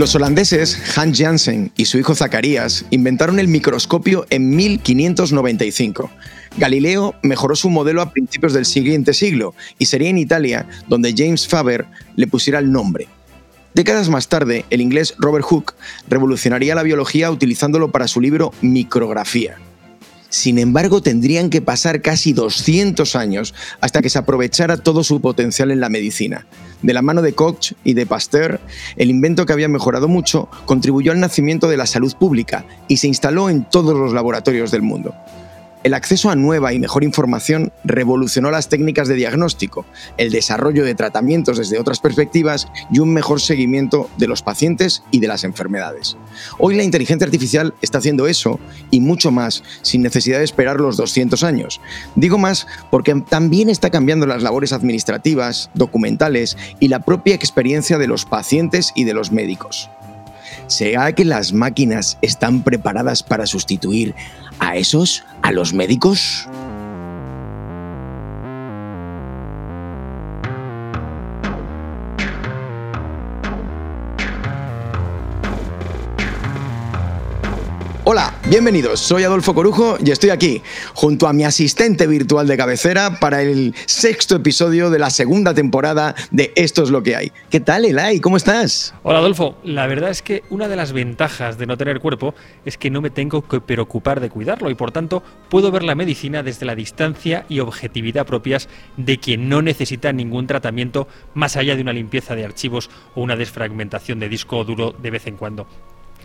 Los holandeses Hans Janssen y su hijo Zacarías inventaron el microscopio en 1595. Galileo mejoró su modelo a principios del siguiente siglo y sería en Italia donde James Faber le pusiera el nombre. Décadas más tarde, el inglés Robert Hooke revolucionaría la biología utilizándolo para su libro Micrografía. Sin embargo, tendrían que pasar casi 200 años hasta que se aprovechara todo su potencial en la medicina. De la mano de Koch y de Pasteur, el invento que había mejorado mucho contribuyó al nacimiento de la salud pública y se instaló en todos los laboratorios del mundo. El acceso a nueva y mejor información revolucionó las técnicas de diagnóstico, el desarrollo de tratamientos desde otras perspectivas y un mejor seguimiento de los pacientes y de las enfermedades. Hoy la inteligencia artificial está haciendo eso y mucho más sin necesidad de esperar los 200 años. Digo más porque también está cambiando las labores administrativas, documentales y la propia experiencia de los pacientes y de los médicos. ¿Será que las máquinas están preparadas para sustituir a esos, a los médicos? Bienvenidos. Soy Adolfo Corujo y estoy aquí, junto a mi asistente virtual de cabecera, para el sexto episodio de la segunda temporada de Esto es lo que hay. ¿Qué tal, Elay? ¿Cómo estás? Hola, Adolfo. La verdad es que una de las ventajas de no tener cuerpo es que no me tengo que preocupar de cuidarlo y, por tanto, puedo ver la medicina desde la distancia y objetividad propias de quien no necesita ningún tratamiento más allá de una limpieza de archivos o una desfragmentación de disco duro de vez en cuando.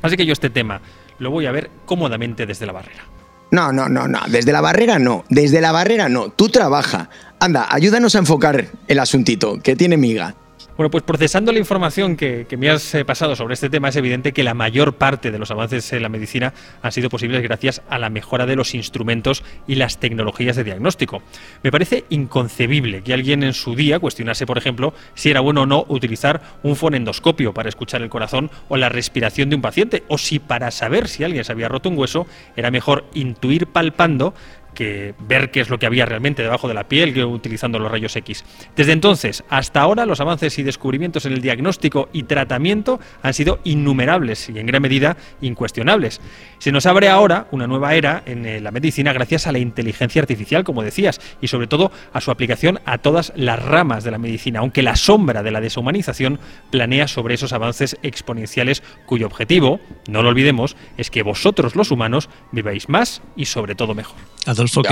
Así que yo este tema lo voy a ver cómodamente desde la barrera. No, no, no, no. Desde la barrera no. Desde la barrera no. Tú trabaja. Anda, ayúdanos a enfocar el asuntito, que tiene miga. Bueno, pues procesando la información que, me has eh, pasado sobre este tema, es evidente que la mayor parte de los avances en la medicina han sido posibles gracias a la mejora de los instrumentos y las tecnologías de diagnóstico. Me parece inconcebible que alguien en su día cuestionase, por ejemplo, si era bueno o no utilizar un fonendoscopio para escuchar el corazón o la respiración de un paciente, o si para saber si alguien se había roto un hueso era mejor intuir palpando que ver qué es lo que había realmente debajo de la piel utilizando los rayos X. Desde entonces hasta ahora los avances y descubrimientos en el diagnóstico y tratamiento han sido innumerables y en gran medida incuestionables. Se nos abre ahora una nueva era en eh, la medicina gracias a la inteligencia artificial, como decías, y sobre todo a su aplicación a todas las ramas de la medicina, aunque la sombra de la deshumanización planea sobre esos avances exponenciales cuyo objetivo, no lo olvidemos, es que vosotros los humanos viváis más y sobre todo mejor.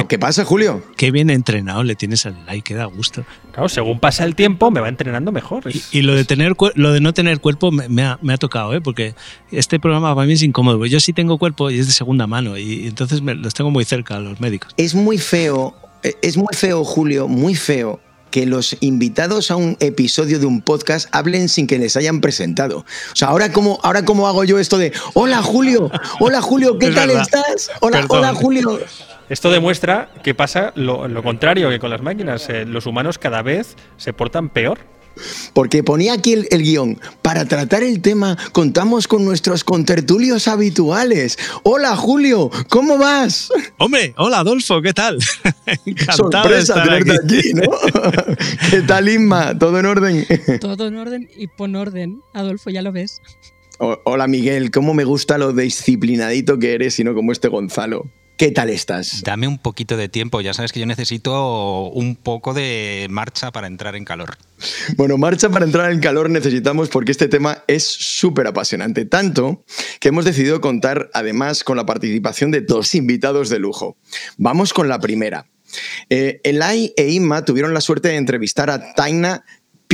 ¿Qué, pasa, Julio? Qué bien entrenado le tienes al like, que da gusto. Claro, según pasa el tiempo, me va entrenando mejor. Y, lo de tener lo de no tener cuerpo me, ha, tocado, ¿eh? porque este programa para mí es incómodo. Yo sí tengo cuerpo y es de segunda mano, y, entonces los tengo muy cerca a los médicos. Es muy feo, eh, es muy feo, Julio, muy feo que los invitados a un episodio de un podcast hablen sin que les hayan presentado. O sea, ahora cómo, ahora cómo hago yo esto de, hola Julio, hola Julio, ¿qué tal estás? Hola, hola Julio. Esto demuestra que pasa lo, contrario que con las máquinas. Eh, los humanos cada vez se portan peor. Porque ponía aquí el, guion. Para tratar el tema, contamos con nuestros contertulios habituales. Hola, Julio, ¿cómo vas? Hombre, hola, Adolfo, ¿qué tal? Sorpresa tenerte aquí. ¿no? ¿Qué tal, Inma? ¿Todo en orden? Todo en orden y pon orden, Adolfo, ya lo ves. hola, Miguel, ¿cómo me gusta lo disciplinadito que eres y no como este Gonzalo? ¿Qué tal estás? Dame un poquito de tiempo, ya sabes que yo necesito un poco de marcha para entrar en calor. Bueno, marcha para entrar en calor necesitamos porque este tema es súper apasionante, tanto que hemos decidido contar además con la participación de dos invitados de lujo. Vamos con la primera. Eh, Elai e Inma tuvieron la suerte de entrevistar a Taina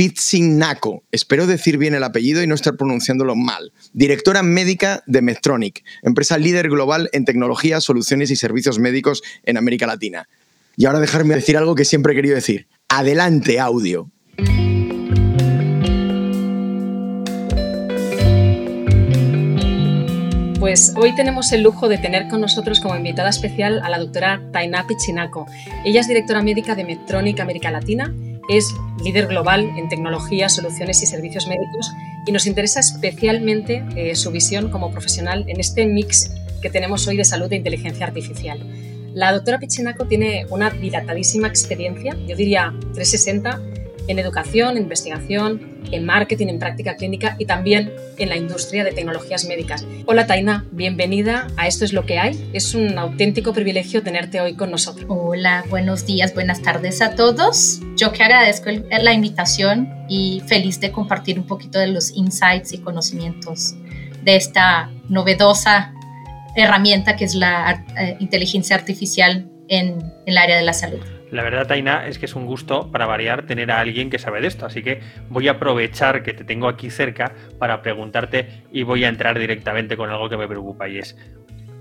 Pitsinako, espero decir bien el apellido y no estar pronunciándolo mal, directora médica de Medtronic, empresa líder global en tecnología, soluciones y servicios médicos en América Latina. Y ahora dejarme decir algo que siempre he querido decir. Adelante, audio. Pues hoy tenemos el lujo de tener con nosotros como invitada especial a la doctora Taina Pitsinako. Ella es directora médica de Medtronic América Latina es líder global en tecnología, soluciones y servicios médicos y nos interesa especialmente eh, su visión como profesional en este mix que tenemos hoy de salud e inteligencia artificial. La doctora Pichinaco tiene una dilatadísima experiencia, yo diría 360, en educación, en investigación, en marketing, en práctica clínica y también en la industria de tecnologías médicas. Hola Taina, bienvenida a Esto es lo que hay. Es un auténtico privilegio tenerte hoy con nosotros. Hola, buenos días, buenas tardes a todos. Yo que agradezco la invitación y feliz de compartir un poquito de los insights y conocimientos de esta novedosa herramienta que es la eh, inteligencia artificial en el área de la salud. La verdad, Taina, es que es un gusto para variar tener a alguien que sabe de esto, así que voy a aprovechar que te tengo aquí cerca para preguntarte y voy a entrar directamente con algo que me preocupa y es,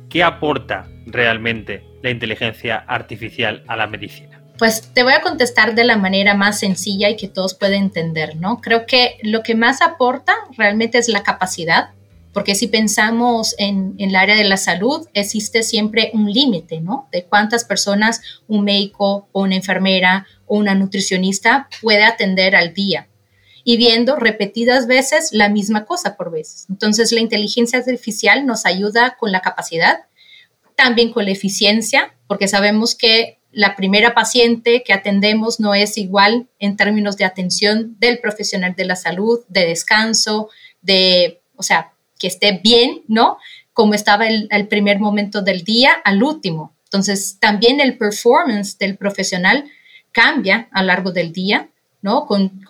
¿qué aporta realmente la inteligencia artificial a la medicina? Pues te voy a contestar de la manera más sencilla y que todos pueden entender, ¿no? Creo que lo que más aporta realmente es la capacidad porque si pensamos en, el área de la salud, existe siempre un límite, ¿no? De cuántas personas un médico o una enfermera o una nutricionista puede atender al día y viendo repetidas veces la misma cosa por veces. Entonces, la inteligencia artificial nos ayuda con la capacidad, también con la eficiencia, porque sabemos que la primera paciente que atendemos no es igual en términos de atención del profesional de la salud, de descanso, de, o sea, que esté bien, ¿no? Como estaba el, primer momento del día al último. Entonces, también el performance del profesional cambia a lo largo del día, ¿no? Con,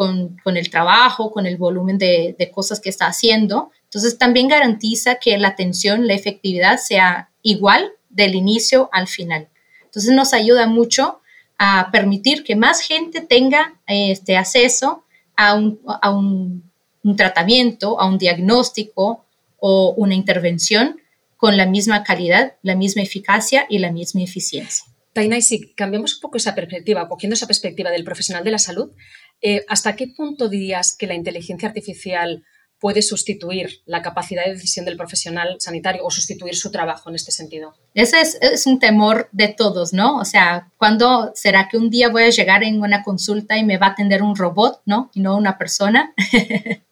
el trabajo, con el volumen de, de, cosas que está haciendo. Entonces, también garantiza que la atención, la efectividad sea igual del inicio al final. Entonces, nos ayuda mucho a permitir que más gente tenga este acceso a un, a un, un tratamiento, a un diagnóstico, o una intervención con la misma calidad, la misma eficacia y la misma eficiencia. Taina, y si cambiamos un poco esa perspectiva, cogiendo esa perspectiva del profesional de la salud, eh, ¿hasta qué punto dirías que la inteligencia artificial puede sustituir la capacidad de decisión del profesional sanitario o sustituir su trabajo en este sentido? Ese es, es, un temor de todos, ¿no? O sea, ¿cuándo será que un día voy a llegar en una consulta y me va a atender un robot, ¿no? Y no una persona.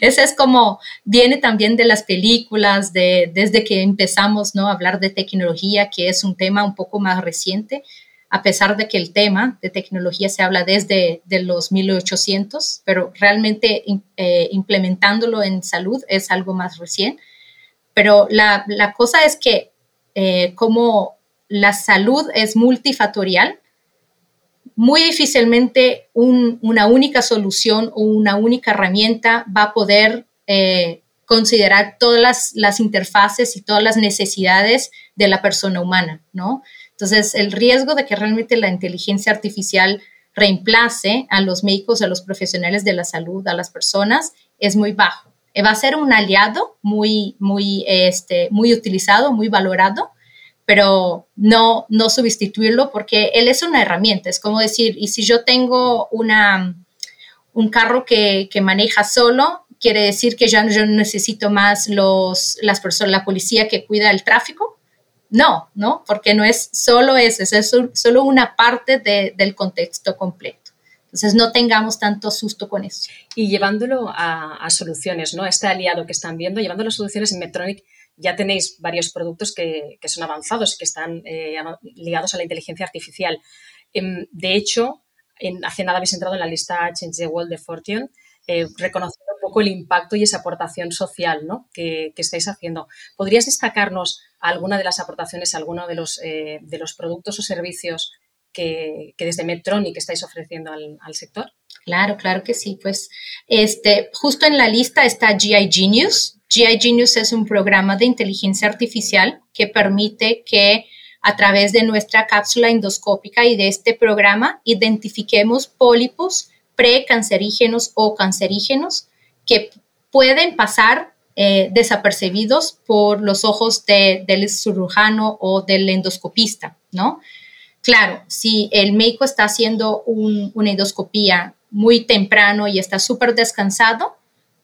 Ese es como, viene también de las películas, de, desde que empezamos ¿no? a hablar de tecnología, que es un tema un poco más reciente, a pesar de que el tema de tecnología se habla desde de los 1800, pero realmente eh, implementándolo en salud es algo más recién. Pero la, la cosa es que eh, como la salud es multifactorial, muy difícilmente una única solución o una única herramienta va a poder eh, considerar todas las, interfaces y todas las necesidades de la persona humana, ¿no? Entonces, el riesgo de que realmente la inteligencia artificial reemplace a los médicos, a los profesionales de la salud, a las personas, es muy bajo. Eh, va a ser un aliado muy, muy, este, muy utilizado, muy valorado, pero no, no sustituirlo porque él es una herramienta. Es como decir, y si yo tengo una, un carro que, que maneja solo, quiere decir que ya yo no necesito más los, las personas, la policía que cuida el tráfico. No, ¿no? Porque no es solo eso, es solo una parte de, del contexto completo. Entonces no tengamos tanto susto con eso. Y llevándolo a, a soluciones, ¿no? Este aliado que están viendo, llevándolo a soluciones en Medtronic, ya tenéis varios productos que, son avanzados y que están eh, ligados a la inteligencia artificial. Em, de hecho, en, hace nada habéis entrado en la lista Change the World de Fortune, eh, reconociendo un poco el impacto y esa aportación social que, estáis haciendo. ¿Podrías destacarnos alguna de las aportaciones, alguno de los, eh, de los productos o servicios que, desde Medtronic estáis ofreciendo al, al, sector? Claro, claro que sí. Pues este, justo en la lista está GI Genius, GI Genius es un programa de inteligencia artificial que permite que a través de nuestra cápsula endoscópica y de este programa identifiquemos pólipos precancerígenos o cancerígenos que pueden pasar eh, desapercibidos por los ojos del cirujano o del endoscopista, ¿no? Claro, si el médico está haciendo una endoscopía muy temprano y está súper descansado,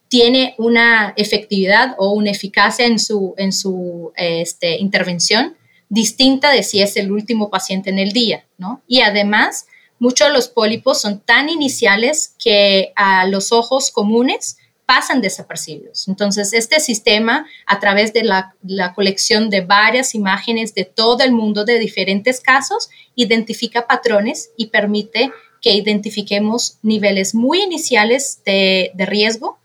tiene una efectividad o una eficacia en su, en su este, intervención distinta de si es el último paciente en el día, ¿no? Y además, muchos de los pólipos son tan iniciales que a los ojos comunes pasan desapercibidos. Entonces, este sistema, a través de la, la, colección de varias imágenes de todo el mundo de diferentes casos, identifica patrones y permite que identifiquemos niveles muy iniciales de, de riesgo,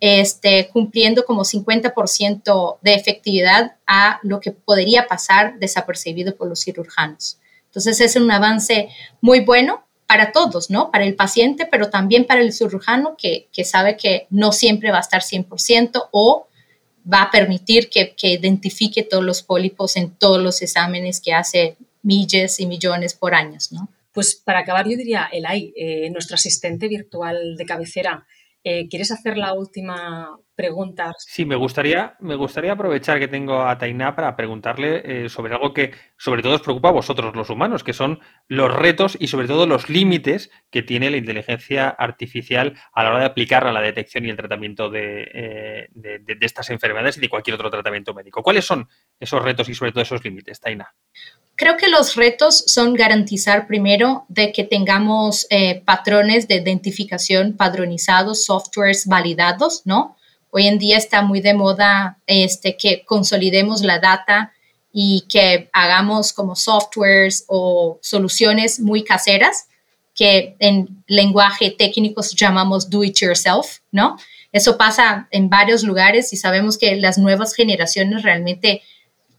este, cumpliendo como 50% de efectividad a lo que podría pasar desapercibido por los cirujanos. Entonces es un avance muy bueno para todos, ¿no? Para el paciente, pero también para el cirujano que, que sabe que no siempre va a estar 100% o va a permitir que, que, identifique todos los pólipos en todos los exámenes que hace millones y millones por años, ¿no? Pues para acabar, yo diría, Elay, eh, nuestro asistente virtual de cabecera, eh, ¿quieres hacer la última pregunta? Sí, me gustaría, me gustaría aprovechar que tengo a Tainá para preguntarle eh, sobre algo que sobre todo os preocupa a vosotros, los humanos, que son los retos y sobre todo los límites que tiene la inteligencia artificial a la hora de aplicarla a la detección y el tratamiento de, de, estas enfermedades y de cualquier otro tratamiento médico. ¿Cuáles son esos retos y sobre todo esos límites, Taina? Creo que los retos son garantizar primero de que tengamos eh, patrones de identificación padronizados, softwares validados, ¿no? Hoy en día está muy de moda este, que consolidemos la data y que hagamos como softwares o soluciones muy caseras que en lenguaje técnico llamamos do it yourself, ¿no? Eso pasa en varios lugares y sabemos que las nuevas generaciones realmente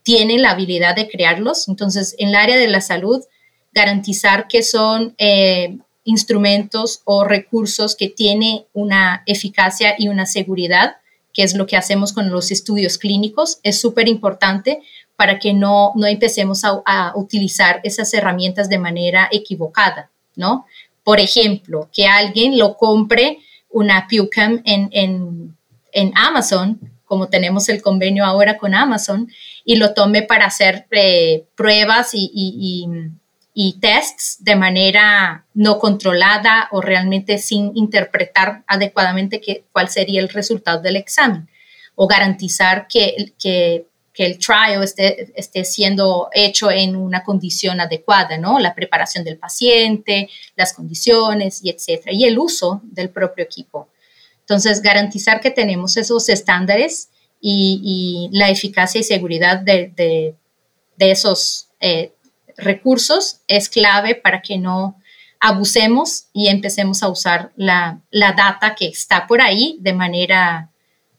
tienen la habilidad de crearlos. Entonces, en el área de la salud, garantizar que son eh, instrumentos o recursos que tienen una eficacia y una seguridad, que es lo que hacemos con los estudios clínicos, es súper importante para que no, no empecemos a, utilizar esas herramientas de manera equivocada, ¿no? Por ejemplo, que alguien lo compre una PewCam en, en, en Amazon como tenemos el convenio ahora con Amazon, y lo tome para hacer eh, pruebas y, y, tests de manera no controlada o realmente sin interpretar adecuadamente cuál sería el resultado del examen, o garantizar que, que, que el trial esté, esté, siendo hecho en una condición adecuada, ¿no? La preparación del paciente, las condiciones y etcétera, y el uso del propio equipo. Entonces, garantizar que tenemos esos estándares y, la eficacia y seguridad de, esos eh, recursos es clave para que no abusemos y empecemos a usar la, data que está por ahí de manera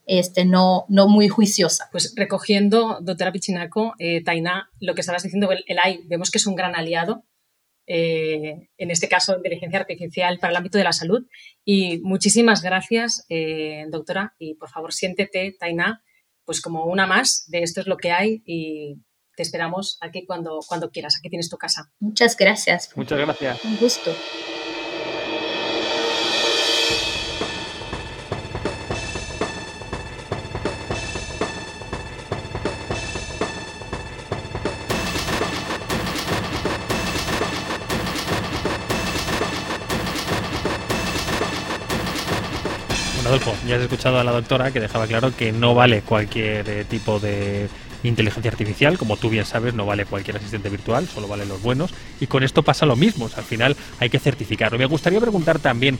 este, no, no muy juiciosa. Pues recogiendo, doctora Pichinaco, eh, Taina, lo que estabas diciendo, el, el AI, vemos que es un gran aliado eh, en este caso inteligencia artificial para el ámbito de la salud. Y muchísimas gracias, eh, doctora, y por favor siéntete, Taina, pues como una más de esto es lo que hay y te esperamos aquí cuando, cuando quieras. Aquí tienes tu casa. Muchas gracias. Muchas gracias. Un gusto. Ya has escuchado a la doctora que dejaba claro que no vale cualquier eh, tipo de inteligencia artificial, como tú bien sabes, no vale cualquier asistente virtual, solo valen los buenos, y con esto pasa lo mismo, al final hay que certificarlo. Me gustaría preguntar también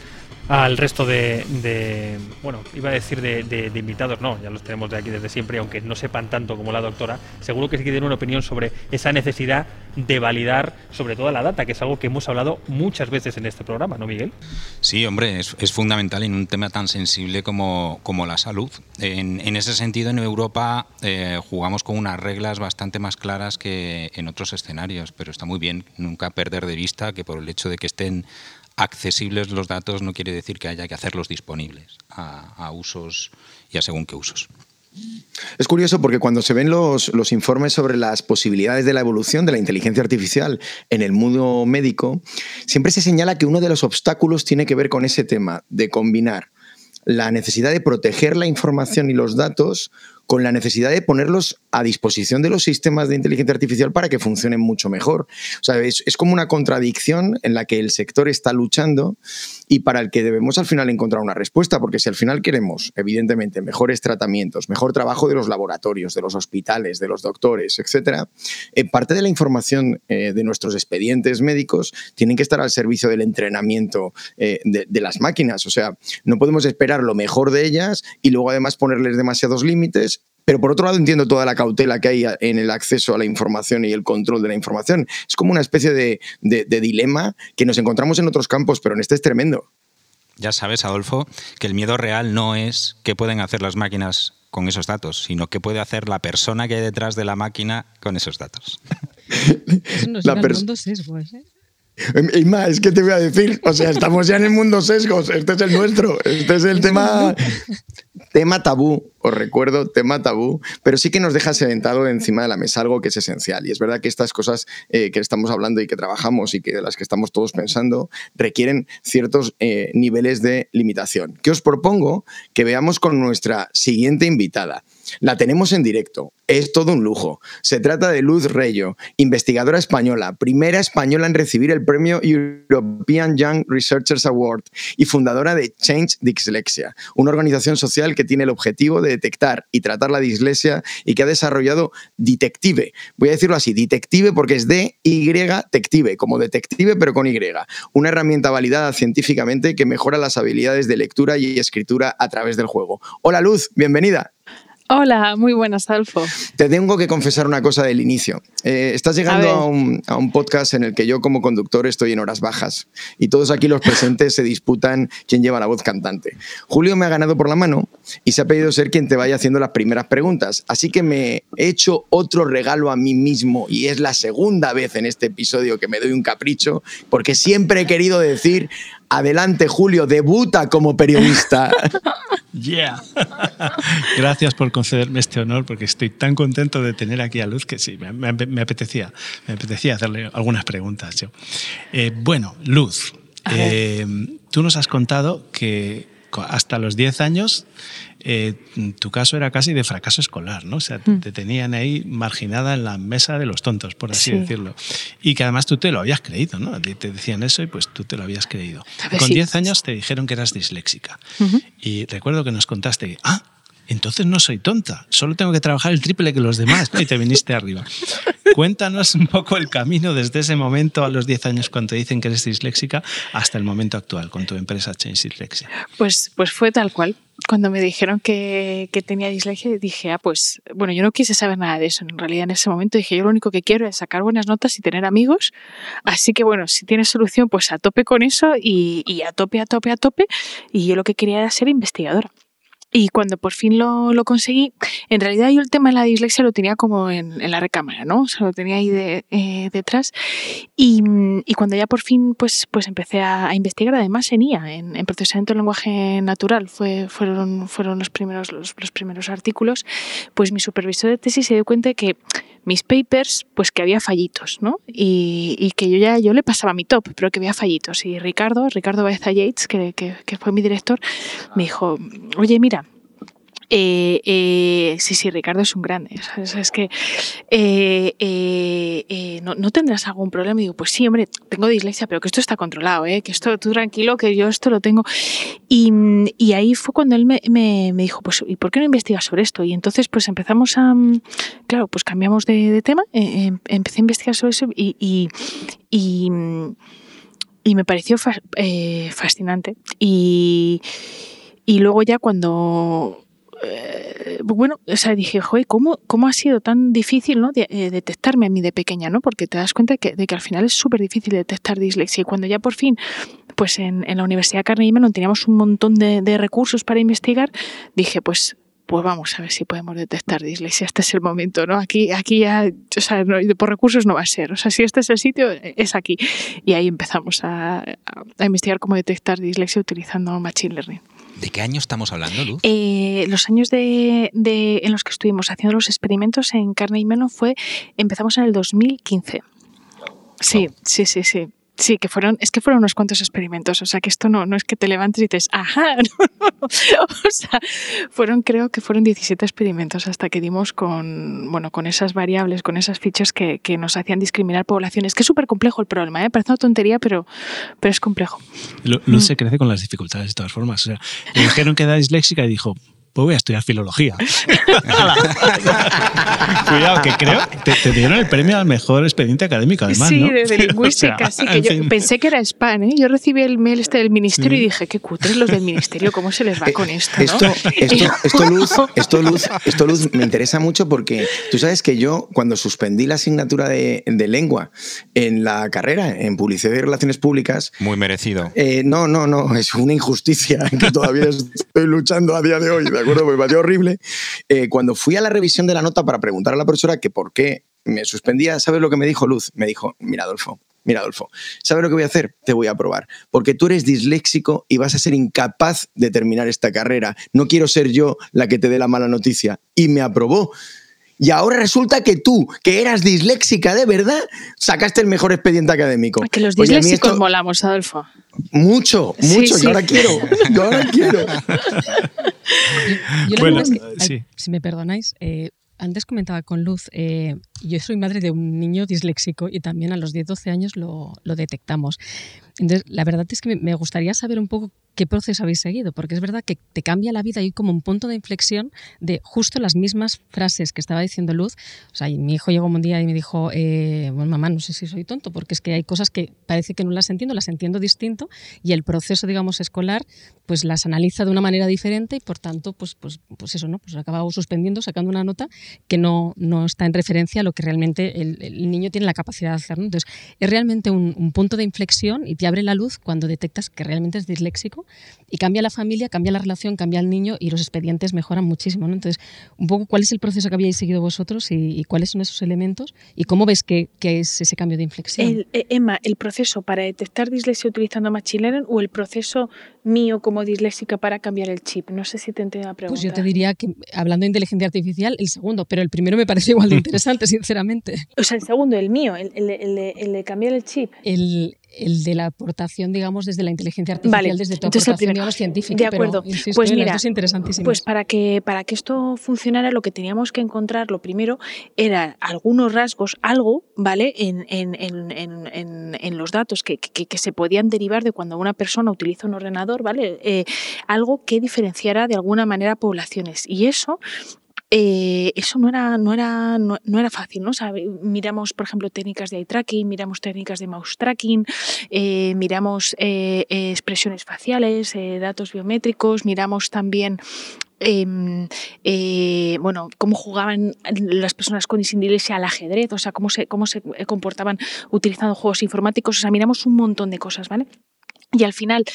al resto de, bueno, iba a decir de, invitados, no, ya los tenemos de aquí desde siempre, aunque no sepan tanto como la doctora, seguro que sí que tienen una opinión sobre esa necesidad de validar sobre todo la data, que es algo que hemos hablado muchas veces en este programa, ¿no, Miguel? Sí, hombre, es, fundamental en un tema tan sensible como, como la salud. En, ese sentido, en Europa eh, jugamos con unas reglas bastante más claras que en otros escenarios, pero está muy bien nunca perder de vista que por el hecho de que estén accesibles los datos no quiere decir que haya que hacerlos disponibles a, usos y a según qué usos. Es curioso porque cuando se ven los, los, informes sobre las posibilidades de la evolución de la inteligencia artificial en el mundo médico, siempre se señala que uno de los obstáculos tiene que ver con ese tema de combinar la necesidad de proteger la información y los datos con la necesidad de ponerlos a disposición de los sistemas de inteligencia artificial para que funcionen mucho mejor. O sea, es, como una contradicción en la que el sector está luchando y para el que debemos al final encontrar una respuesta, porque si al final queremos, evidentemente, mejores tratamientos, mejor trabajo de los laboratorios, de los hospitales, de los doctores, etcétera, eh, parte de la información eh, de nuestros expedientes médicos tienen que estar al servicio del entrenamiento eh, de, de las máquinas. O sea, no podemos esperar lo mejor de ellas y luego además ponerles demasiados límites pero por otro lado entiendo toda la cautela que hay en el acceso a la información y el control de la información. Es como una especie de, de dilema que nos encontramos en otros campos, pero en este es tremendo. Ya sabes, Adolfo, que el miedo real no es qué pueden hacer las máquinas con esos datos, sino qué puede hacer la persona que hay detrás de la máquina con esos datos. Eso nos la mundo sesgos, ¿eh? Y más, es que te voy a decir, o sea, estamos ya en el mundo sesgos, este es el nuestro, este es el tema, tema tabú, os recuerdo, tema tabú, pero sí que nos deja sentado encima de la mesa algo que es esencial. Y es verdad que estas cosas eh, que estamos hablando y que trabajamos y que de las que estamos todos pensando requieren ciertos eh, niveles de limitación. Que os propongo que veamos con nuestra siguiente invitada. La tenemos en directo. Es todo un lujo. Se trata de Luz Reyo, investigadora española, primera española en recibir el premio European Young Researchers Award y fundadora de Change Dyslexia, una organización social que tiene el objetivo de detectar y tratar la dislexia y que ha desarrollado Detective. Voy a decirlo así, Detective porque es de Y Tective, como detective pero con Y. Una herramienta validada científicamente que mejora las habilidades de lectura y escritura a través del juego. Hola Luz, bienvenida. Hola, muy buenas, Alfo. Te tengo que confesar una cosa del inicio. Eh, estás llegando a, un, a, un, podcast en el que yo como conductor estoy en horas bajas y todos aquí los presentes se disputan quién lleva la voz cantante. Julio me ha ganado por la mano y se ha pedido ser quien te vaya haciendo las primeras preguntas. Así que me he hecho otro regalo a mí mismo y es la segunda vez en este episodio que me doy un capricho porque siempre he querido decir Adelante, Julio, debuta como periodista. Yeah. Gracias por concederme este honor porque estoy tan contento de tener aquí a Luz que sí, me, apetecía, me apetecía hacerle algunas preguntas. Yo. Eh, bueno, Luz, eh, tú nos has contado que hasta los 10 años eh, tu caso era casi de fracaso escolar, ¿no? O sea, mm. te tenían ahí marginada en la mesa de los tontos, por así decirlo. Y que además tú te lo habías creído, ¿no? Te decían eso y pues tú te lo habías creído. Con 10 años te dijeron que eras disléxica. Y recuerdo que nos contaste, ah, entonces no soy tonta, solo tengo que trabajar el triple que los demás, y te viniste arriba. Cuéntanos un poco el camino desde ese momento a los 10 años cuando te dicen que eres disléxica hasta el momento actual con tu empresa Change Dyslexia. Pues, pues fue tal cual. Cuando me dijeron que, que, tenía dislexia, dije, ah, pues, bueno, yo no quise saber nada de eso. En realidad, en ese momento dije, yo lo único que quiero es sacar buenas notas y tener amigos. Así que, bueno, si tienes solución, pues a tope con eso y, y a tope, a tope, a tope. Y yo lo que quería era ser investigadora. Y cuando por fin lo, lo, conseguí, en realidad yo el tema de la dislexia lo tenía como en, la recámara, ¿no? O sea, lo tenía ahí eh, detrás. Y, y, cuando ya por fin pues, pues empecé a, investigar, además en IA, en, en, procesamiento del lenguaje natural, fue, fueron, fueron los, primeros, los, los, primeros artículos, pues mi supervisor de tesis se dio cuenta de que mis papers, pues que había fallitos, ¿no? Y, y que yo ya yo le pasaba mi top, pero que había fallitos. Y Ricardo, Ricardo Baeza Yates, que, que, que fue mi director, me dijo, oye, mira, eh, eh, sí, sí, Ricardo es un grande. ¿sabes? Es que eh, ¿no, ¿no, tendrás algún problema. Y digo, pues sí, hombre, tengo dislexia, pero que esto está controlado, ¿eh? que esto, tú tranquilo, que yo esto lo tengo. Y, ahí fue cuando él me, dijo, pues, ¿y por qué no investigas sobre esto? Y entonces, pues empezamos a, claro, pues cambiamos de, tema, em, empecé a investigar sobre eso y, y, me pareció fa fascinante. Y luego ya cuando eh, bueno, o sea, dije, joder, ¿cómo, ¿cómo ha sido tan difícil ¿no? de, eh, detectarme a mí de pequeña? ¿no? Porque te das cuenta de que, al final es súper difícil detectar dislexia. Y cuando ya por fin, pues en, la Universidad Carnegie Mellon teníamos un montón de, de recursos para investigar, dije, pues pues vamos a ver si podemos detectar dislexia. Este es el momento, ¿no? Aquí, aquí ya, o sea, no, por recursos no va a ser. O sea, si este es el sitio, es aquí. Y ahí empezamos a, a investigar cómo detectar dislexia utilizando Machine Learning. ¿De qué año estamos hablando, Luz? Eh, los años de, de, en los que estuvimos haciendo los experimentos en carne y melón fue, empezamos en el 2015. Sí, sí, sí, sí. Sí, que fueron, es que fueron unos cuantos experimentos, o sea que esto no, no es que te levantes y dices, ajá, no, no, no. o sea, fueron, creo que fueron 17 experimentos hasta que dimos con, bueno, con esas variables, con esas fichas que, que nos hacían discriminar poblaciones, que es súper complejo el problema, ¿eh? parece una tontería, pero, pero es complejo. Luz mm. se crece con las dificultades de todas formas, o sea, le dijeron que era disléxica y dijo, pues voy a estudiar filología. Cuidado, que creo te, te dieron el premio al mejor expediente académico, además, sí, ¿no? de lingüística, O sea, sí, que yo fin. pensé que era spam, ¿eh? Yo recibí el mail este del ministerio y dije, qué cutres los del ministerio, ¿cómo se les va con esto, no? Esto, esto, esto, Luz, esto, Luz, esto, Luz, me interesa mucho porque tú sabes que yo, cuando suspendí la asignatura de, de lengua en la carrera, en publicidad y relaciones públicas, Muy merecido. eh, no, no, no, es una injusticia que todavía estoy luchando a día de hoy, ¿de acuerdo? Me pareció horrible. Eh, cuando fui a la revisión de la nota para preguntar a la profesora que por qué me suspendía, ¿sabes lo que me dijo Luz? Me dijo, mira, Adolfo, Mira, Adolfo, ¿sabes lo que voy a hacer? Te voy a probar. Porque tú eres disléxico y vas a ser incapaz de terminar esta carrera. No quiero ser yo la que te dé la mala noticia. Y me aprobó. Y ahora resulta que tú, que eras disléxica de verdad, sacaste el mejor expediente académico. Que los Oye, disléxicos esto- molamos, Adolfo. Mucho, mucho. sí. Yo ahora quiero. Yo ahora quiero. Yo Bueno, es que, sí. si me perdonáis, eh, antes comentaba con Luz, eh, yo soy madre de un niño disléxico y también a los 10-12 años lo, lo detectamos. Entonces, la verdad es que me- gustaría saber un poco qué proceso habéis seguido, porque es verdad que te cambia la vida y como un punto de inflexión de justo las mismas frases que estaba diciendo Luz. O sea, mi hijo llegó un día y me dijo, eh, bueno, mamá, no sé si soy tonto, porque es que hay cosas que parece que no las entiendo, las entiendo distinto y el proceso, digamos, escolar, pues las analiza de una manera diferente y por tanto, pues, pues, pues eso, ¿no? Pues acaba suspendiendo, sacando una nota que no, no está en referencia a lo que realmente el, el niño tiene la capacidad de hacer. ¿no? Entonces, es realmente un, un punto de inflexión y te abre la luz cuando detectas que realmente es disléxico y cambia la familia, cambia la relación, cambia el niño y los expedientes mejoran muchísimo. ¿no? Entonces, un poco cuál es el proceso que habíais seguido vosotros y, y cuáles son esos elementos y cómo ves que, que es ese cambio de inflexión. El, eh, Emma, ¿el proceso para detectar dislexia utilizando Machine Learning o el proceso mío como disléxica para cambiar el chip? No sé si te entiendo la pregunta. Pues yo te diría que, hablando de inteligencia artificial, el segundo, pero el primero me parece igual de interesante, sinceramente. O sea, el segundo, el mío, el, el- el el de cambiar el chip. El, el de la aportación, digamos, desde la inteligencia artificial, Vale, desde tu entonces el aportación, digamos, científica. De acuerdo. Pero, insisto, Pues mira. Pues para que, para que esto funcionara, lo que teníamos que encontrar, lo primero, era algunos rasgos, algo, ¿vale? En, en- en- en- en- en los datos que, que- que se podían derivar de cuando una persona utiliza un ordenador, ¿vale? Eh, algo que diferenciara de alguna manera poblaciones. Y eso eh, eso no era, no, era, no, era fácil, ¿no? Miramos, por ejemplo, técnicas de eye tracking, miramos técnicas de mouse tracking, eh, miramos eh, expresiones faciales, datos biométricos, miramos también em, bueno, cómo jugaban las personas con y sin dislexia al ajedrez, o sea, cómo se, cómo se comportaban utilizando juegos informáticos, o sea, miramos un montón de cosas, ¿vale? Y al final,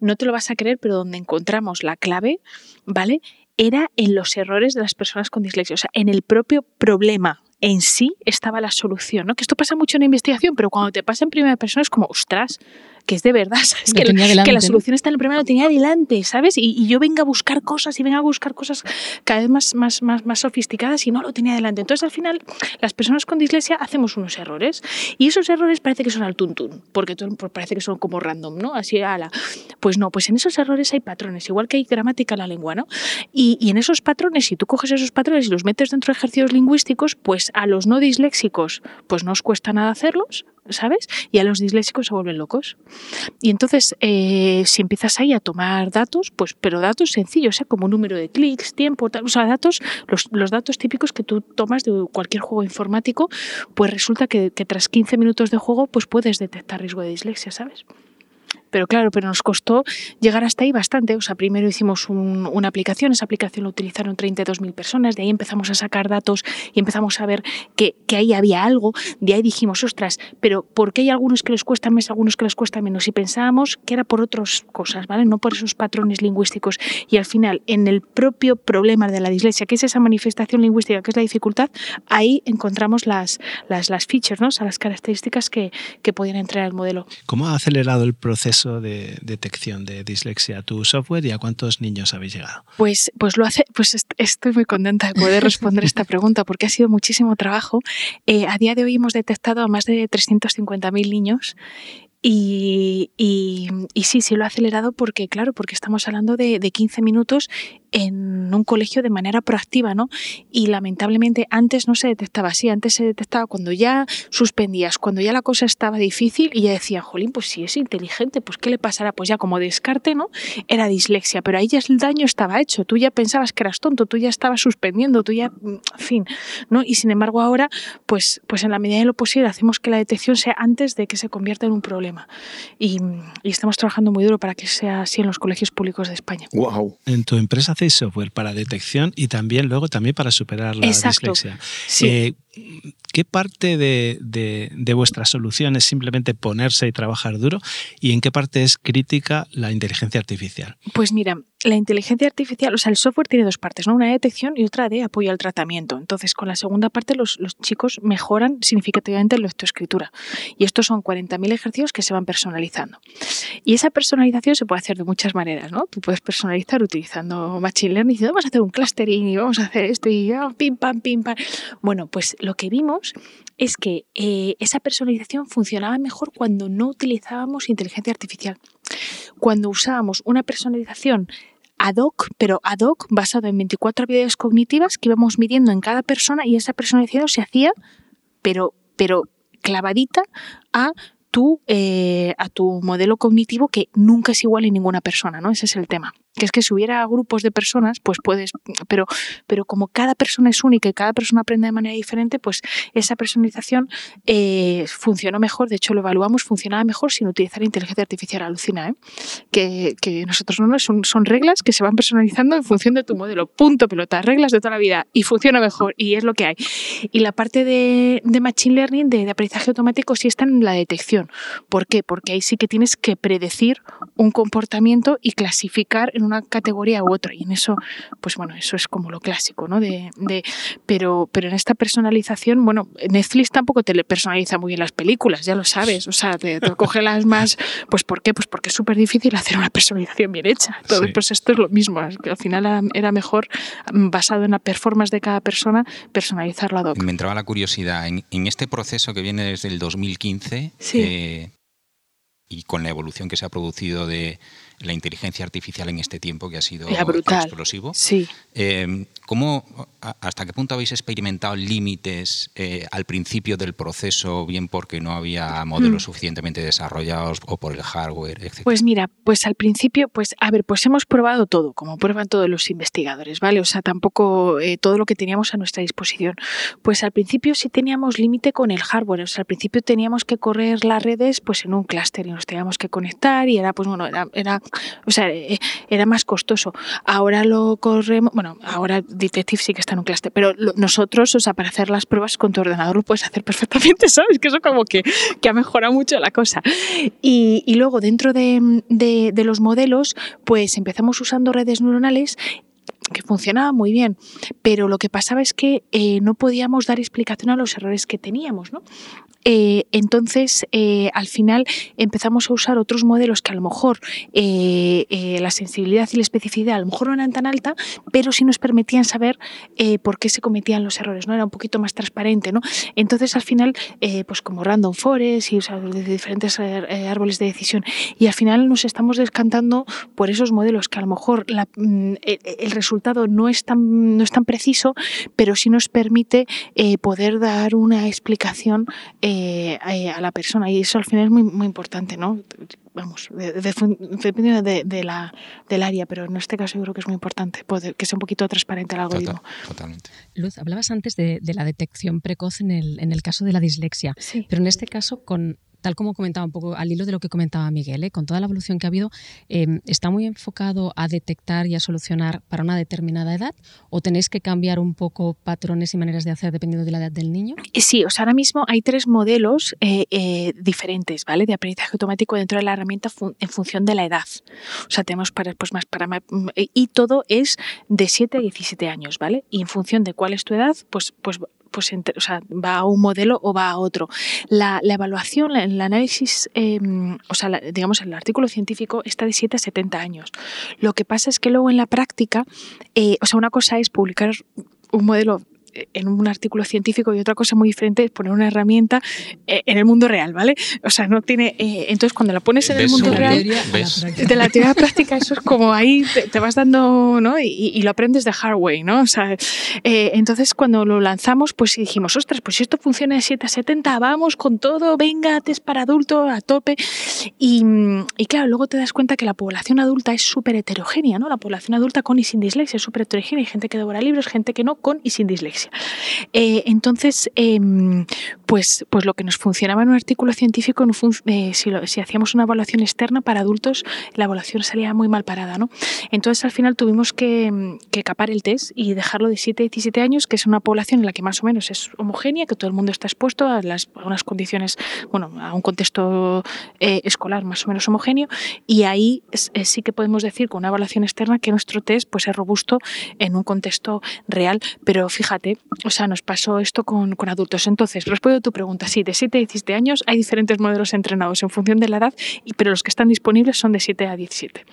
no te lo vas a creer, pero donde encontramos la clave, ¿vale? Era en los errores de las personas con dislexia, o sea, en el propio problema en sí estaba la solución, ¿no? Que esto pasa mucho en la investigación, pero cuando te pasa en primera persona es como, ostras, que es de verdad, ¿sabes? Que, la solución está en el primero, lo tenía delante, ¿sabes? Y, y yo venga a buscar cosas y venga a buscar cosas cada vez más, más, más, más sofisticadas y no lo tenía delante. Entonces, al final, las personas con dislexia hacemos unos errores y esos errores parece que son al tuntún, porque pues parece que son como random, ¿no? Así, ala. Pues no, pues en esos errores hay patrones, igual que hay gramática en la lengua, ¿no? Y, y en esos patrones, si tú coges esos patrones y los metes dentro de ejercicios lingüísticos, pues a los no disléxicos, pues no os cuesta nada hacerlos, ¿sabes? Y a los disléxicos se vuelven locos. Y entonces, eh, si empiezas ahí a tomar datos, pues, pero datos sencillos, o sea, como número de clics, tiempo, tal, o sea, datos, los, los datos típicos que tú tomas de cualquier juego informático, pues resulta que, que tras 15 minutos de juego, pues puedes detectar riesgo de dislexia, ¿sabes? Pero claro, pero nos costó llegar hasta ahí bastante. O sea, primero hicimos un- una aplicación, esa aplicación la utilizaron 32.000 personas, de ahí empezamos a sacar datos y empezamos a ver que, ahí había algo, de ahí dijimos, ostras, pero ¿por qué hay algunos que les cuesta más, algunos que les cuesta menos? Y pensábamos que era por otras cosas, ¿vale? No por esos patrones lingüísticos. Y al final, en el propio problema de la dislexia, que es esa manifestación lingüística, que es la dificultad, ahí encontramos las, features, ¿no? O sea, las características que podían entrar al modelo. ¿Cómo ha acelerado el proceso de detección de dislexia tu software y a cuántos niños habéis llegado? Pues, pues lo hace, pues est- estoy muy contenta de poder responder esta pregunta porque ha sido muchísimo trabajo. Eh, a día de hoy hemos detectado a más de 350.000 niños y, y- y sí, sí lo ha acelerado porque, claro, porque estamos hablando de, de 15 minutos en un colegio de manera proactiva, ¿no? Y lamentablemente antes no se detectaba así, antes se detectaba cuando ya suspendías, cuando ya la cosa estaba difícil y ya decía, jolín, pues si es inteligente, pues ¿qué le pasará? Pues ya como descarte, ¿no? Era dislexia, pero ahí ya el daño estaba hecho, tú ya pensabas que eras tonto, tú ya estabas suspendiendo, tú ya, en fin, ¿no? Y sin embargo ahora, pues, pues en la medida de lo posible hacemos que la detección sea antes de que se convierta en un problema. Y, y estamos trabajando muy duro para que sea así en los colegios públicos de España. Wow. En tu empresa hacéis software para detección y también luego también para superar la Exacto. dislexia. Sí. Eh, ¿Qué parte de, de, de, vuestra solución es simplemente ponerse y trabajar duro? ¿Y en qué parte es crítica la inteligencia artificial? Pues mira, la inteligencia artificial, o sea, el software tiene dos partes, ¿no? Una de detección y otra de apoyo al tratamiento. Entonces, con la segunda parte, los, los chicos mejoran significativamente la lectoescritura. Y estos son 40.000 ejercicios que se van personalizando. Y esa personalización se puede hacer de muchas maneras, ¿no? Tú puedes personalizar utilizando Machine Learning, diciendo, vamos a hacer un clustering y vamos a hacer esto y oh, pim, pam, pim, pam. Bueno, pues lo que vimos es que eh, esa personalización funcionaba mejor cuando no utilizábamos inteligencia artificial. Cuando usábamos una personalización ad hoc, pero ad hoc basado en 24 habilidades cognitivas que íbamos midiendo en cada persona y esa personalización se hacía, pero, pero clavadita a tu, eh, a tu modelo cognitivo que nunca es igual en ninguna persona, ¿no? Ese es el tema que es que si hubiera grupos de personas, pues puedes, pero, pero como cada persona es única y cada persona aprende de manera diferente, pues esa personalización eh, funcionó mejor, de hecho lo evaluamos, funcionaba mejor sin utilizar inteligencia artificial, alucina, ¿eh? que, que, nosotros no, son, son reglas que se van personalizando en función de tu modelo, punto pelota, reglas de toda la vida y funciona mejor y es lo que hay. Y la parte de, Machine Learning, de, de aprendizaje automático, sí está en la detección. ¿Por qué? Porque ahí sí que tienes que predecir un comportamiento y clasificar en una categoría u otra. Y en eso, pues bueno, eso es como lo clásico, ¿no? De, de, pero, pero en esta personalización, bueno, Netflix tampoco te personaliza muy bien las películas, ya lo sabes. O sea, te, te coge las más. Pues ¿por qué? Pues porque es súper difícil hacer una personalización bien hecha. Entonces, sí. pues esto es lo mismo. al final era mejor, basado en la performance de cada persona, personalizarlo ad hoc. Me entraba la curiosidad. En, en este proceso que viene desde el 2015 sí. eh, y con la evolución que se ha producido de la inteligencia artificial en este tiempo que ha sido explosivo. Sí. Eh, ¿cómo, ¿Hasta qué punto habéis experimentado límites eh, al principio del proceso, bien porque no había modelos mm. suficientemente desarrollados o por el hardware, etc.? Pues mira, pues al principio, pues a ver, pues hemos probado todo, como prueban todos los investigadores, ¿vale? O sea, tampoco eh, todo lo que teníamos a nuestra disposición. Pues al principio sí teníamos límite con el hardware, o sea, al principio teníamos que correr las redes pues en un clúster y nos teníamos que conectar y era, pues bueno, era, era o sea, era más costoso. Ahora lo corremos, bueno, ahora Detective sí que está en un cluster, pero nosotros, o sea, para hacer las pruebas con tu ordenador lo puedes hacer perfectamente, ¿sabes? Que eso como que, que ha mejorado mucho la cosa. Y, luego dentro de, de, de los modelos, pues empezamos usando redes neuronales que funcionaba muy bien, pero lo que pasaba es que eh, no podíamos dar explicación a los errores que teníamos, ¿no? Eh, entonces, eh, al final empezamos a usar otros modelos que a lo mejor la sensibilidad y la especificidad a lo mejor no eran tan alta, pero sí nos permitían saber por qué se cometían los errores, ¿no? Era un poquito más transparente, ¿no? Entonces, al final, pues como Random Forest y o diferentes árboles de decisión, y al final nos estamos descantando por esos modelos que a lo mejor mm, el resultado no es tan, no es tan preciso, pero sí nos permite poder dar una explicación eh, a la persona y eso al final es muy, muy importante, ¿no? Vamos, dependiendo de, de, de, la, del área, pero en este caso yo creo que es muy importante poder, que sea un poquito transparente el algoritmo. Total, totalmente. Luz, hablabas antes de, de, la detección precoz en el, en el caso de la dislexia, sí. pero en este caso con tal como comentaba un poco al hilo de lo que comentaba Miguel, ¿eh? con toda la evolución que ha habido, eh, ¿está muy enfocado a detectar y a solucionar para una determinada edad? ¿O tenéis que cambiar un poco patrones y maneras de hacer dependiendo de la edad del niño? Sí, o sea, ahora mismo hay tres modelos eh, diferentes, ¿vale? De aprendizaje automático dentro de la herramienta en función de la edad. O sea, tenemos para, pues más para y todo es de 7 a 17 años, ¿vale? Y en función de cuál es tu edad, pues, pues pues entre, o sea, va a un modelo o va a otro. La, la evaluación, el análisis, eh, o sea, la, digamos, el artículo científico está de 7 a 70 años. Lo que pasa es que luego en la práctica, eh, o sea, una cosa es publicar un modelo en un artículo científico y otra cosa muy diferente es poner una herramienta eh, en el mundo real, ¿vale? O sea, no tiene... Eh, entonces, cuando la pones en el mundo real, de la teoría práctica, eso es como ahí te, vas dando, ¿no? Y, lo aprendes de hard way, ¿no? O sea, entonces cuando lo lanzamos, pues dijimos, ostras, pues si esto funciona de 7 a 70, vamos con todo, venga, test para adulto a tope. Y, y claro, luego te das cuenta que la población adulta es súper heterogénea, ¿no? La población adulta con y sin dislexia es súper heterogénea. Hay gente que devora libros, gente que no, con y sin dislexia. Eh, entonces, em, pues, pues lo que nos funcionaba en un artículo científico, eh, si, hacíamos una evaluación externa para adultos, la evaluación salía muy mal parada, ¿no? Entonces, al final tuvimos que, que capar el test y dejarlo de 7 a 17 años, que es una población en la que más o menos es homogénea, que todo el mundo está expuesto a, las, unas condiciones, bueno, a un contexto eh, escolar más o menos homogéneo, y ahí sí que podemos decir con una evaluación externa que nuestro test pues, es robusto en un contexto real, pero fíjate, o sea, nos pasó esto con, con adultos. Entonces, respondo a tu pregunta, sí, de 7 a 17 años hay diferentes modelos entrenados en función de la edad, pero los que están disponibles son de 7 a 17.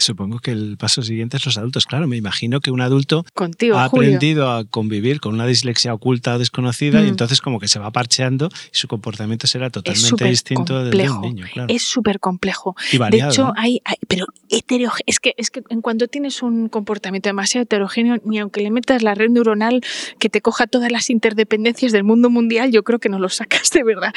Supongo que el paso siguiente es los adultos. Claro, me imagino que un adulto ha aprendido a convivir con una dislexia oculta o desconocida y mm. entonces como que se va parcheando y su comportamiento será totalmente distinto del de un niño. Es súper complejo. de hecho, hay, pero heterogéneo. Es que, es que en cuanto tienes un comportamiento demasiado heterogéneo, ni aunque le metas la red neuronal que te coja todas las interdependencias del mundo mundial, yo creo que no lo sacas de verdad.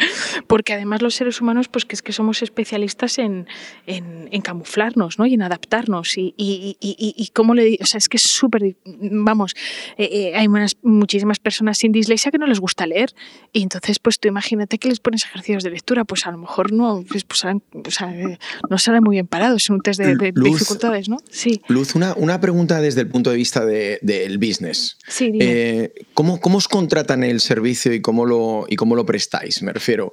Porque además los seres humanos, pues que es que somos especialistas en, en, en camuflarnos ¿no? y en adaptarnos y, y, y, y cómo le o sea, es que es súper, vamos, eh, eh, hay muchísimas personas sin dislexia que no les gusta leer y entonces pues tú imagínate que les pones ejercicios de lectura, pues a lo mejor no, pues, pues o sea, eh, no salen muy bien parados, es un test de, dificultades, ¿no? Sí. Luz, una, una, pregunta desde el punto de vista del de, business. Sí, ¿cómo, ¿cómo, os contratan el servicio y cómo lo, y cómo lo prestáis? Me refiero.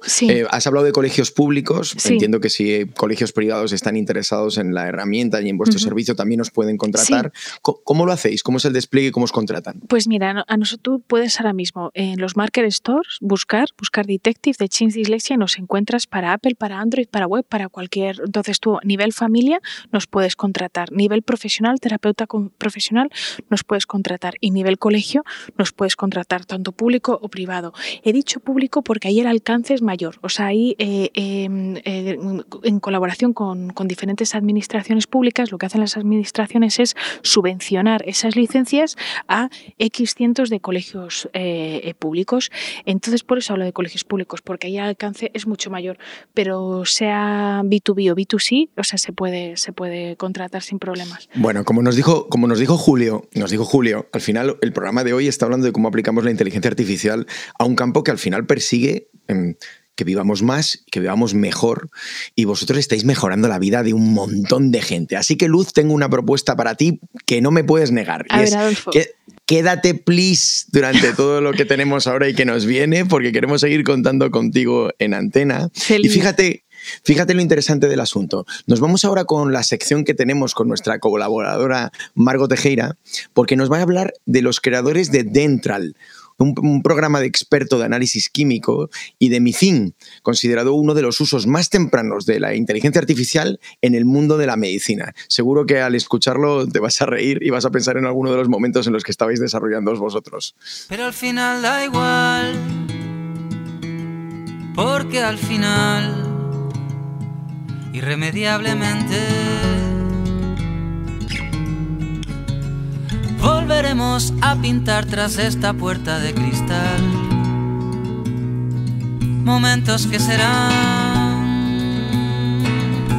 has hablado de colegios públicos, entiendo que si colegios privados están interesados en la herramienta y en vuestro servicio también os pueden contratar. ¿Cómo, lo hacéis? ¿Cómo es el despliegue? ¿Cómo os contratan? Pues mira, a nosotros tú puedes ahora mismo en los Market Stores buscar, buscar Detective de Chins Dyslexia y nos encuentras para Apple, para Android, para web, para cualquier. Entonces tú, nivel familia, nos puedes contratar. Nivel profesional, terapeuta profesional, nos puedes contratar. Y nivel colegio, nos puedes contratar, tanto público o privado. He dicho público porque ahí el alcance es mayor. O sea, ahí eh, em, eh, en colaboración con, con diferentes administraciones públicas, lo que hacen las administraciones es subvencionar esas licencias a X cientos de colegios eh, eh, públicos. Entonces, por eso hablo de colegios públicos, porque ahí el alcance es mucho mayor. Pero sea B2B o B2C, o sea, se puede, se puede contratar sin problemas. Bueno, como nos dijo, como nos dijo Julio, nos dijo Julio, al final el programa de hoy está hablando de cómo aplicamos la inteligencia artificial a un campo que al final persigue em, que vivamos más, que vivamos mejor y vosotros estáis mejorando la vida de un montón de gente. Así que Luz, tengo una propuesta para ti que no me puedes negar. quédate, please, durante todo lo que tenemos ahora y que nos viene, porque queremos seguir contando contigo en antena. Y fíjate, Fíjate lo interesante del asunto. Nos vamos ahora con la sección que tenemos con nuestra colaboradora Margot Tejera, porque nos va a hablar de los creadores de Dentral, un, programa de experto de análisis químico y de MICIN, considerado uno de los usos más tempranos de la inteligencia artificial en el mundo de la medicina. Seguro que al escucharlo te vas a reír y vas a pensar en alguno de los momentos en los que estabais desarrollando vosotros. Pero al final da igual, porque al final, irremediablemente, volveremos a pintar tras esta puerta de cristal. Momentos que serán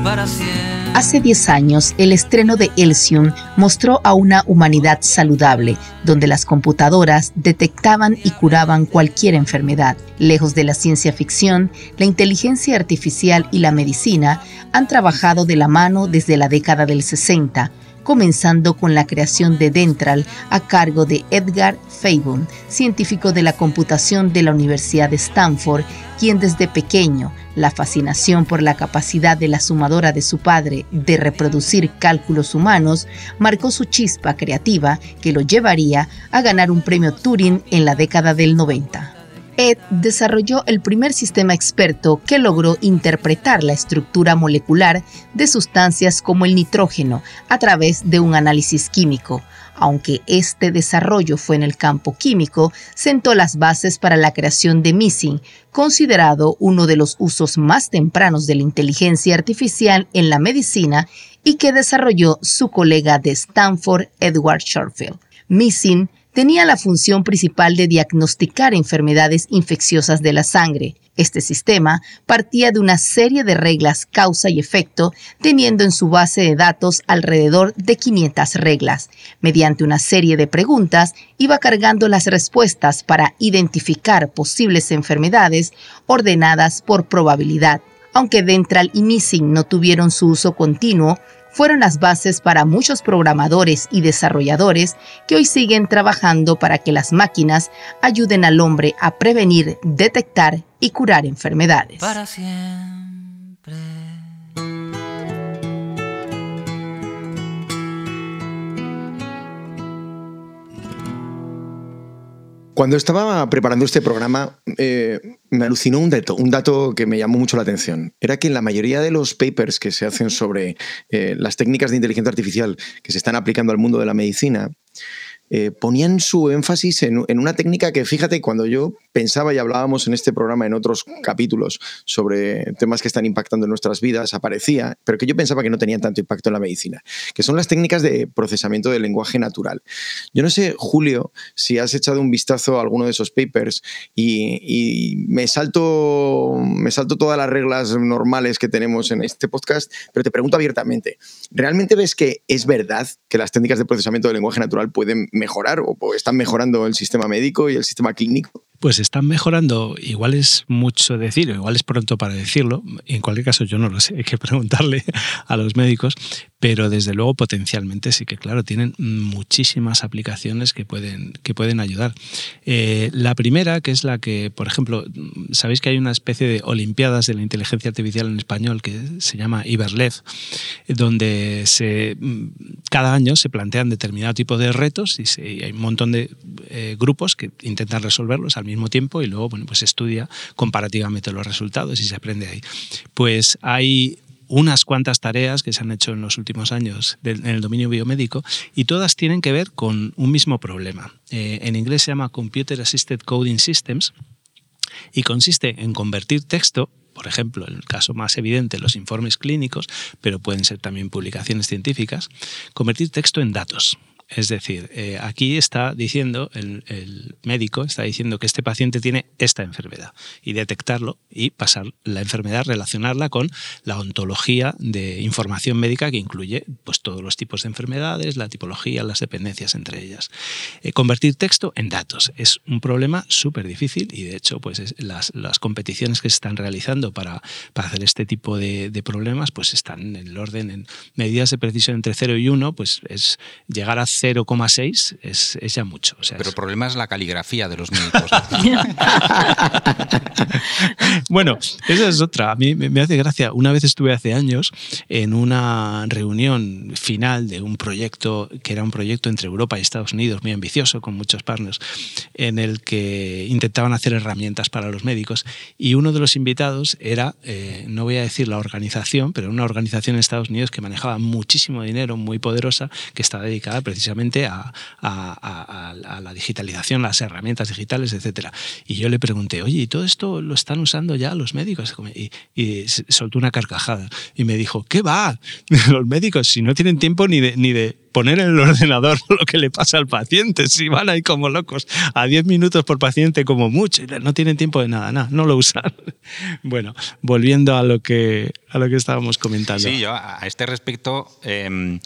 para siempre. Hace 10 años, el estreno de Elsium mostró a una humanidad saludable, donde las computadoras detectaban y curaban cualquier enfermedad. Lejos de la ciencia ficción, la inteligencia artificial y la medicina han trabajado de la mano desde la década del 60 comenzando con la creación de Dentral a cargo de Edgar Feiborn, científico de la computación de la Universidad de Stanford, quien desde pequeño la fascinación por la capacidad de la sumadora de su padre de reproducir cálculos humanos marcó su chispa creativa que lo llevaría a ganar un premio Turing en la década del 90. Ed desarrolló el primer sistema experto que logró interpretar la estructura molecular de sustancias como el nitrógeno a través de un análisis químico, Aunque este desarrollo fue en el campo químico, sentó las bases para la creación de Missing, considerado uno de los usos más tempranos de la inteligencia artificial en la medicina y que desarrolló su colega de Stanford, Edward Shortfield. Missing tenía la función principal de diagnosticar enfermedades infecciosas de la sangre. Este sistema partía de una serie de reglas causa y efecto, teniendo en su base de datos alrededor de 500 reglas. Mediante una serie de preguntas, iba cargando las respuestas para identificar posibles enfermedades ordenadas por probabilidad. Aunque Ventral y Missing no tuvieron su uso continuo, fueron las bases para muchos programadores y desarrolladores que hoy siguen trabajando para que las máquinas ayuden al hombre a prevenir, detectar y curar enfermedades. Cuando estaba preparando este programa, eh, me alucinó un dato, un dato que me llamó mucho la atención. Era que en la mayoría de los papers que se hacen sobre eh, las técnicas de inteligencia artificial que se están aplicando al mundo de la medicina, eh, ponían su énfasis en, en, una técnica que, fíjate, cuando yo pensaba y hablábamos en este programa en otros capítulos sobre temas que están impactando en nuestras vidas, aparecía, pero que yo pensaba que no tenían tanto impacto en la medicina, que son las técnicas de procesamiento del lenguaje natural. Yo no sé, Julio, si has echado un vistazo a alguno de esos papers y, y me, salto, me salto todas las reglas normales que tenemos en este podcast, pero te pregunto abiertamente, ¿realmente ves que es verdad que las técnicas de procesamiento del lenguaje natural pueden mejorar o están mejorando el sistema médico y el sistema clínico? Pues están mejorando, igual es mucho decir, igual es pronto para decirlo, en cualquier caso yo no lo sé, hay que preguntarle a los médicos, pero desde luego potencialmente sí que, claro, tienen muchísimas aplicaciones que pueden, que pueden ayudar. Eh, la primera, que es la que, por ejemplo, sabéis que hay una especie de Olimpiadas de la Inteligencia Artificial en español que se llama Iberlev, donde cada año se plantean determinado tipo de retos y hay un montón de eh, grupos que intentan resolverlos al mismo tiempo y luego bueno, pues estudia comparativamente los resultados y se aprende ahí. Pues hay unas cuantas tareas que se han hecho en los últimos años en el dominio biomédico y todas tienen que ver con un mismo problema. Eh, en inglés se llama Computer Assisted Coding Systems y consiste en convertir texto por ejemplo, en el caso más evidente, los informes clínicos, pero pueden ser también publicaciones científicas, convertir texto en datos. Es decir, eh, aquí está diciendo, el, médico está diciendo que este paciente tiene esta enfermedad y detectarlo y pasar la enfermedad, relacionarla con la ontología de información médica que incluye pues, todos los tipos de enfermedades, la tipología, las dependencias entre ellas. Eh, convertir texto en datos es un problema súper difícil y de hecho pues, es, las, las, competiciones que se están realizando para, para hacer este tipo de, de, problemas pues están en el orden, en medidas de precisión entre 0 y 1, pues es llegar a 0,6 es, es, ya mucho. O sea, Pero es... el problema es la caligrafía de los médicos. bueno, esa es otra. A mí me hace gracia. Una vez estuve hace años en una reunión final de un proyecto que era un proyecto entre Europa y Estados Unidos muy ambicioso, con muchos partners, en el que intentaban hacer herramientas para los médicos. Y uno de los invitados era, eh, no voy a decir la organización, pero una organización en Estados Unidos que manejaba muchísimo dinero, muy poderosa, que estaba dedicada precisamente a, a, a, a, la digitalización, las herramientas digitales, etcétera. Y yo le pregunté, oye, ¿y todo esto lo están usando ya los médicos? Y, y soltó una carcajada y me dijo, ¿qué va? Los médicos, si no tienen tiempo ni de, ni de poner en el ordenador lo que le pasa al paciente, si van ahí como locos, a 10 minutos por paciente como mucho, no tienen tiempo de nada, nada no lo usan. Bueno, volviendo a lo que, a lo que estábamos comentando. Sí, yo a este respecto... Eh,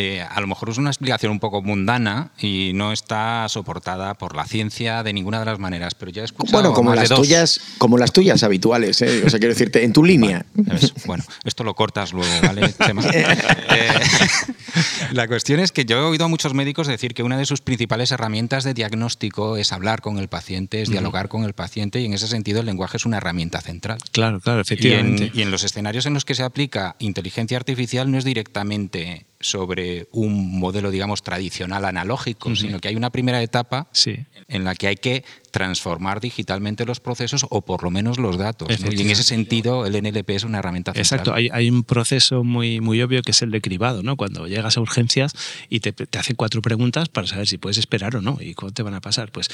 eh, a lo mejor es una explicación un poco mundana y no está soportada por la ciencia de ninguna de las maneras, pero ya he escuchado Bueno, como más las de dos. tuyas, como las tuyas habituales, ¿eh? o sea, quiero decirte, en tu línea. Bueno, es, bueno esto lo cortas luego, ¿vale, Chema? eh, la cuestión es que yo he oído a muchos médicos decir que una de sus principales herramientas de diagnóstico es hablar con el paciente, es dialogar uh -huh. con el paciente y en ese sentido el lenguaje es una herramienta central. Claro, claro, efectivamente. Y en, y en los escenarios en los que se aplica inteligencia artificial no es directamente sobre un modelo, digamos, tradicional analógico, sino que hay una primera etapa en la que hay que transformar digitalmente los procesos o por lo menos los datos. Y en ese sentido el NLP es una herramienta central. Exacto, hay, hay, un proceso muy, muy obvio que es el de cribado, ¿no? Cuando llegas a urgencias y te, te hacen cuatro preguntas para saber si puedes esperar o no y cómo te van a pasar. Pues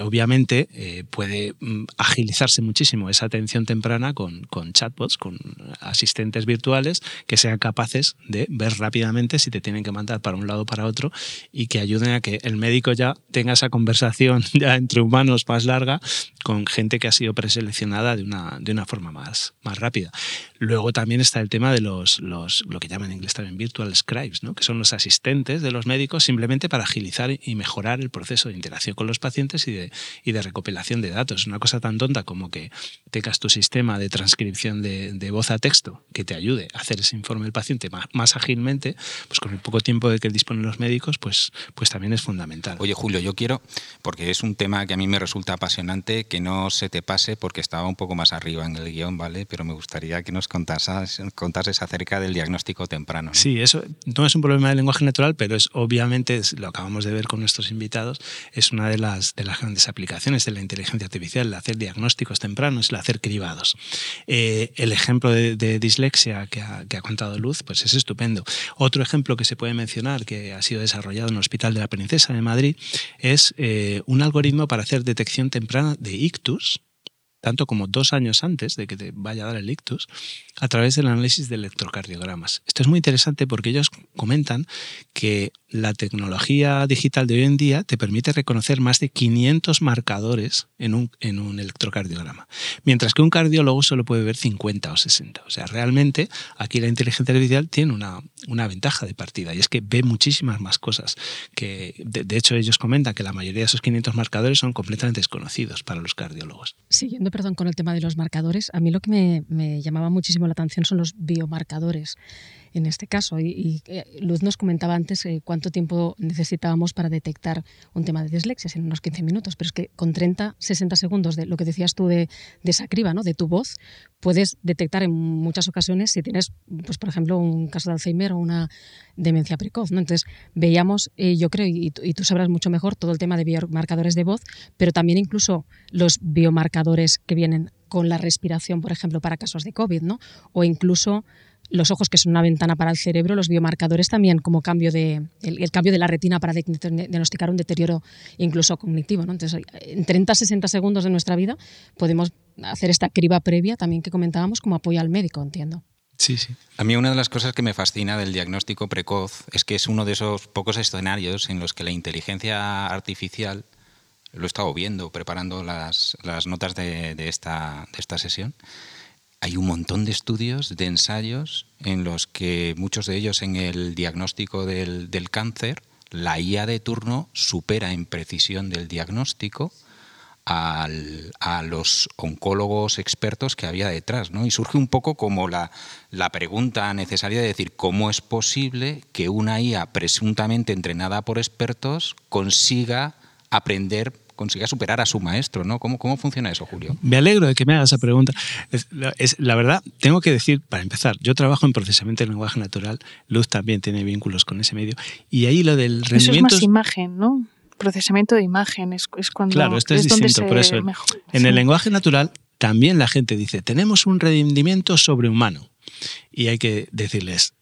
obviamente eh, puede mm, agilizarse muchísimo esa atención temprana con, con, chatbots, con asistentes virtuales que sean capaces de ver rápidamente si te tienen que mandar para un lado o para otro y que ayuden a que el médico ya tenga esa conversación ya entre humanos más larga con gente que ha sido preseleccionada de una, de una forma más, más rápida. Luego también está el tema de los, los, lo que llaman en inglés también virtual scribes, ¿no? que son los asistentes de los médicos simplemente para agilizar y mejorar el proceso de interacción con los pacientes y de y de recopilación de datos. Una cosa tan tonta como que tengas tu sistema de transcripción de, voz a texto que te ayude a hacer ese informe del paciente más, ágilmente, pues con el poco tiempo de que disponen los médicos, pues, pues también es fundamental. Oye, Julio, yo quiero, porque es un tema que a mí me resulta apasionante, que no se te pase porque estaba un poco más arriba en el guion, ¿vale? Pero me gustaría que nos contases, contases acerca del diagnóstico temprano. Sí, eso no es un problema del lenguaje natural, pero es obviamente, lo acabamos de ver con nuestros invitados, es una de las, de las grandes aplicaciones de la inteligencia artificial, el hacer diagnósticos tempranos, el hacer cribados. Eh, el ejemplo de, dislexia que ha, contado Luz, pues es estupendo. Otro ejemplo que se puede mencionar, que ha sido desarrollado en el Hospital de la Princesa de Madrid, es eh, un algoritmo para hacer detección temprana de ictus, tanto como dos años antes de que te vaya a dar el ictus, a través del análisis de electrocardiogramas. Esto es muy interesante porque ellos comentan que la tecnología digital de hoy en día te permite reconocer más de 500 marcadores en un, en un electrocardiograma, mientras que un cardiólogo solo puede ver 50 o 60. O sea, realmente aquí la inteligencia artificial tiene una, una ventaja de partida y es que ve muchísimas más cosas. Que, de, hecho, ellos comentan que la mayoría de esos 500 marcadores son completamente desconocidos para los cardiólogos. Siguiendo, perdón, con el tema de los marcadores, a mí lo que me, me llamaba muchísimo la atención son los biomarcadores en este caso. Y, eh, Luz nos comentaba antes eh, cuánto tiempo necesitábamos para detectar un tema de dislexia, en unos 15 minutos, pero es que con 30, 60 segundos de lo que decías tú de, esa criba, ¿no? de tu voz, puedes detectar en muchas ocasiones si tienes, pues, por ejemplo, un caso de Alzheimer o una demencia precoz. ¿no? Entonces, veíamos, eh, yo creo, y, y tú sabrás mucho mejor, todo el tema de biomarcadores de voz, pero también incluso los biomarcadores que vienen con la respiración, por ejemplo, para casos de COVID, ¿no? O incluso los ojos, que son una ventana para el cerebro, los biomarcadores también como cambio de, el, cambio de la retina para diagnosticar un deterioro incluso cognitivo. ¿no? Entonces, en 30-60 segundos de nuestra vida podemos hacer esta criba previa también que comentábamos como apoyo al médico, entiendo. Sí, sí. A mí una de las cosas que me fascina del diagnóstico precoz es que es uno de esos pocos escenarios en los que la inteligencia artificial lo he estado viendo preparando las, las notas de, de, esta, de esta sesión. Hay un montón de estudios, de ensayos, en los que muchos de ellos en el diagnóstico del, del cáncer, la IA de turno supera en precisión del diagnóstico a los oncólogos expertos que había detrás. ¿no? Y surge un poco como la, la, pregunta necesaria de decir cómo es posible que una IA presuntamente entrenada por expertos consiga aprender consiga superar a su maestro, ¿no? ¿Cómo, ¿Cómo funciona eso, Julio? Me alegro de que me hagas esa pregunta. Es, la verdad, tengo que decir, para empezar, yo trabajo en procesamiento de lenguaje natural, Luz también tiene vínculos con ese medio, y ahí lo del rendimiento... Eso es más imagen, ¿no? Procesamiento de imagen es, cuando... Claro, esto es, distinto, por eso. en el lenguaje natural también la gente dice, tenemos un rendimiento sobrehumano y hay que decirles,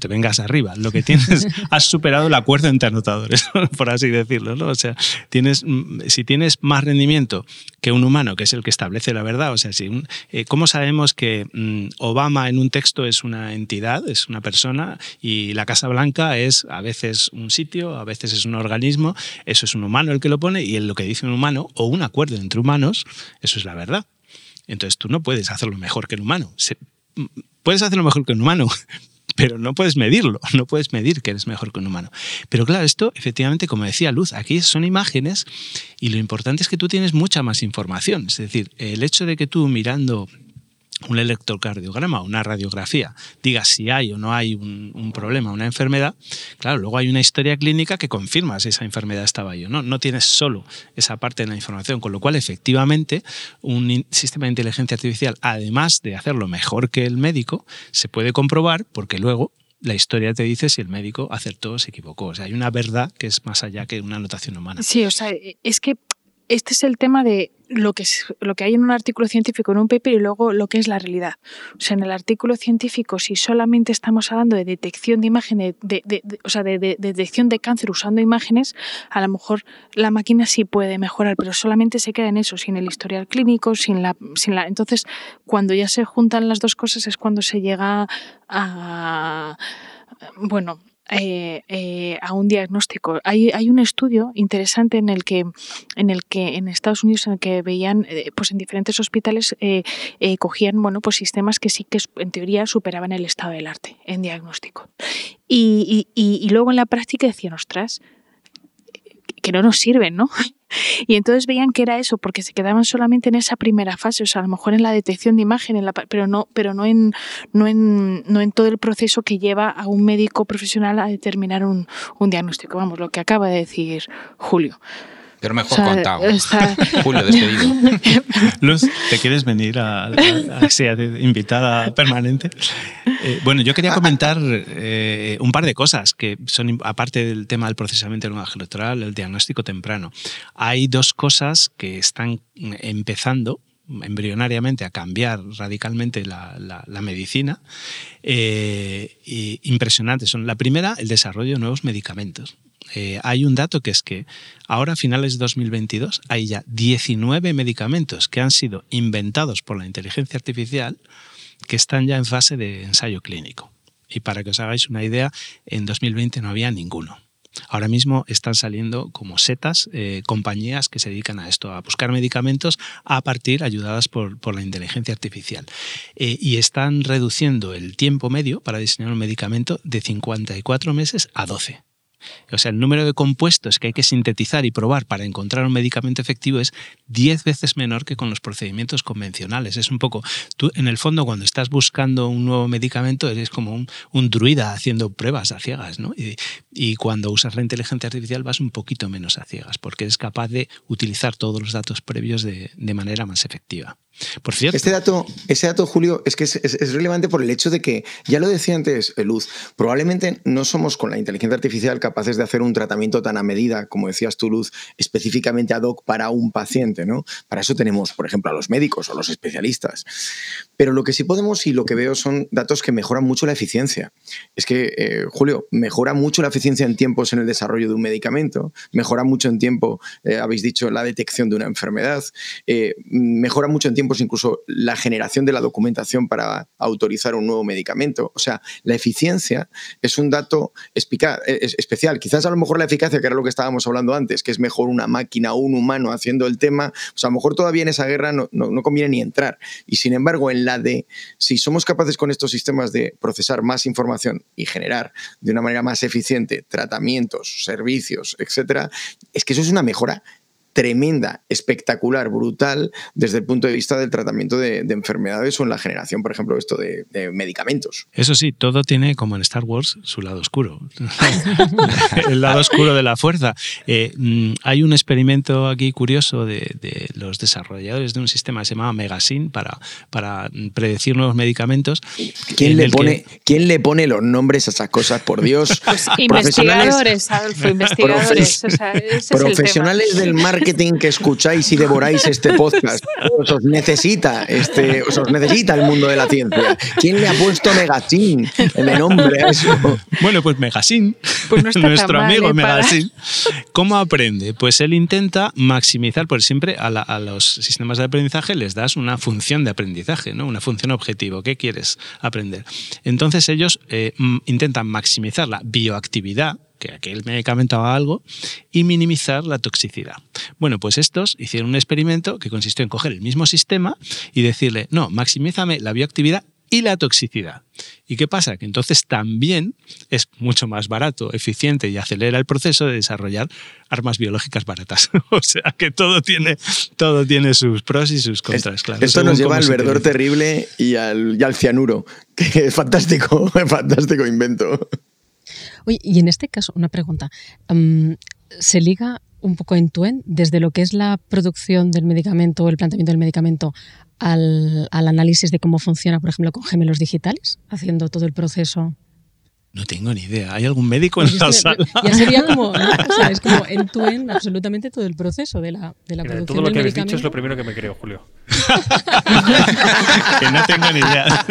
te vengas arriba, lo que tienes, has superado el acuerdo entre anotadores, por así decirlo, ¿no? O sea, tienes, mm, si tienes más rendimiento que un humano, que es el que establece la verdad, o sea, si eh, ¿cómo sabemos que mm, Obama en un texto es una entidad, es una persona, y la Casa Blanca es a veces un sitio, a veces es un organismo, eso es un humano el que lo pone, y lo que dice un humano, o un acuerdo entre humanos, eso es la verdad. Entonces tú no puedes hacerlo mejor que el humano puedes hacerlo mejor que un humano, pero no puedes medirlo, no puedes medir que eres mejor que un humano. Pero claro, esto efectivamente, como decía Luz, aquí son imágenes y lo importante es que tú tienes mucha más información. Es decir, el hecho de que tú mirando un electrocardiograma, una radiografía, diga si hay o no hay un, problema, una enfermedad, claro, luego hay una historia clínica que confirma si esa enfermedad estaba ahí o no. No tienes solo esa parte de la información, con lo cual efectivamente un sistema de inteligencia artificial, además de hacerlo mejor que el médico, se puede comprobar porque luego la historia te dice si el médico acertó o se equivocó. O sea, hay una verdad que es más allá que una anotación humana. Sí, o sea, es que este es el tema de lo que, es, lo que hay en un artículo científico, en un paper, y luego lo que es la realidad. O sea, en el artículo científico, si solamente estamos hablando de detección de imágenes, de, o sea, de, detección de cáncer usando imágenes, a lo mejor la máquina sí puede mejorar, pero solamente se queda en eso, sin el historial clínico, sin la, sin la. Entonces, cuando ya se juntan las dos cosas es cuando se llega a bueno, eh, eh, a un diagnóstico. Hay, hay, un estudio interesante en el que en el que en Estados Unidos en el que veían eh, pues en diferentes hospitales cogían bueno pues sistemas que sí que en teoría superaban el estado del arte en diagnóstico y, y, y luego en la práctica decían ostras que no nos sirven, ¿no? Y entonces veían que era eso, porque se quedaban solamente en esa primera fase, o sea, a lo mejor en la detección de imagen, en la, pero, no, pero no, en, no, en, no en todo el proceso que lleva a un médico profesional a determinar un, un diagnóstico. Vamos, lo que acaba de decir Julio. Pero mejor contado. Julio, despedido. Luz, ¿te quieres venir a, a, invitada permanente? Eh, bueno, yo quería comentar eh, un par de cosas que son, aparte del tema del procesamiento del lenguaje electoral, el diagnóstico temprano. Hay dos cosas que están empezando embrionariamente a cambiar radicalmente la, la, medicina, eh, impresionantes. Son la primera, el desarrollo de nuevos medicamentos. Eh, hay un dato que es que ahora a finales de 2022 hay ya 19 medicamentos que han sido inventados por la inteligencia artificial que están ya en fase de ensayo clínico. Y para que os hagáis una idea, en 2020 no había ninguno. Ahora mismo están saliendo como setas eh, compañías que se dedican a esto, a buscar medicamentos a partir, ayudadas por, la inteligencia artificial. Eh, y están reduciendo el tiempo medio para diseñar un medicamento de 54 meses a 12. O sea, el número de compuestos que hay que sintetizar y probar para encontrar un medicamento efectivo es 10 veces menor que con los procedimientos convencionales. Es un poco, tú en el fondo cuando estás buscando un nuevo medicamento eres como un, druida haciendo pruebas a ciegas, ¿no? Y, cuando usas la inteligencia artificial vas un poquito menos a ciegas porque eres capaz de utilizar todos los datos previos de manera más efectiva. Por. Este dato, ese dato, Julio, es que es, relevante por el hecho de que, ya lo decía antes eh, Luz, probablemente no somos con la inteligencia artificial capaces de hacer un tratamiento tan a medida, como decías tú, Luz, específicamente ad hoc para un paciente, ¿no? Para eso tenemos, por ejemplo, a los médicos o los especialistas. Pero lo que sí podemos y lo que veo son datos que mejoran mucho la eficiencia. Es que, eh, Julio, mejora mucho la eficiencia en tiempos en el desarrollo de un medicamento, mejora mucho en tiempo, eh, habéis dicho, la detección de una enfermedad, mejora mucho en tiempo incluso la generación de la documentación para autorizar un nuevo medicamento. O sea, la eficiencia es un dato especial. Quizás a lo mejor la eficacia, que era lo que estábamos hablando antes, que es mejor una máquina o un humano haciendo el tema, pues a lo mejor todavía en esa guerra no, no conviene ni entrar. Y sin embargo, en la de si somos capaces con estos sistemas de procesar más información y generar de una manera más eficiente tratamientos, servicios, etcétera, es que eso es una mejora tremenda, espectacular, brutal desde el punto de vista del tratamiento de, enfermedades o en la generación, por ejemplo, esto de, medicamentos. Eso sí, todo tiene, como en Star Wars, su lado oscuro. el lado oscuro de la fuerza. Eh, mm, hay un experimento aquí curioso de, los desarrolladores de un sistema que se llama Megasin para, para predecir nuevos medicamentos. ¿Quién le, pone, ¿Quién le pone los nombres a esas cosas? Por Dios. Pues investigadores, Adolfo, investigadores. profesionales del marketing marketing que escucháis y devoráis este podcast. Os, necesita, este, os, necesita el mundo de la ciencia. ¿Quién le ha puesto Megasin en el nombre a eso? Bueno, pues Megasin, pues nuestro amigo ¿eh? Megasin. ¿Cómo aprende? Pues él intenta maximizar, por siempre a, los sistemas de aprendizaje les das una función de aprendizaje, ¿no? una función objetivo. ¿Qué quieres aprender? Entonces ellos eh, intentan maximizar la bioactividad que aquel medicamento haga algo y minimizar la toxicidad. Bueno, pues estos hicieron un experimento que consistió en coger el mismo sistema y decirle, no, maximízame la bioactividad y la toxicidad. ¿Y qué pasa? Que entonces también es mucho más barato, eficiente y acelera el proceso de desarrollar armas biológicas baratas. o sea que todo tiene, todo tiene sus pros y sus contras. Claro, Esto nos lleva al verdor terrible y al, y al cianuro, que es fantástico, fantástico invento. Oye, y en este caso, una pregunta. ¿Se liga un poco en tu en desde lo que es la producción del medicamento el planteamiento del medicamento al, análisis de cómo funciona, por ejemplo, con gemelos digitales, haciendo todo el proceso? No tengo ni idea. ¿Hay algún médico en Pues la que sala? Ya sería como, ¿no? o sea, es como en tu en absolutamente todo el proceso de la, de la Mira, producción todo lo del que habéis dicho es lo primero que me creo, Julio. que no tengo ni idea.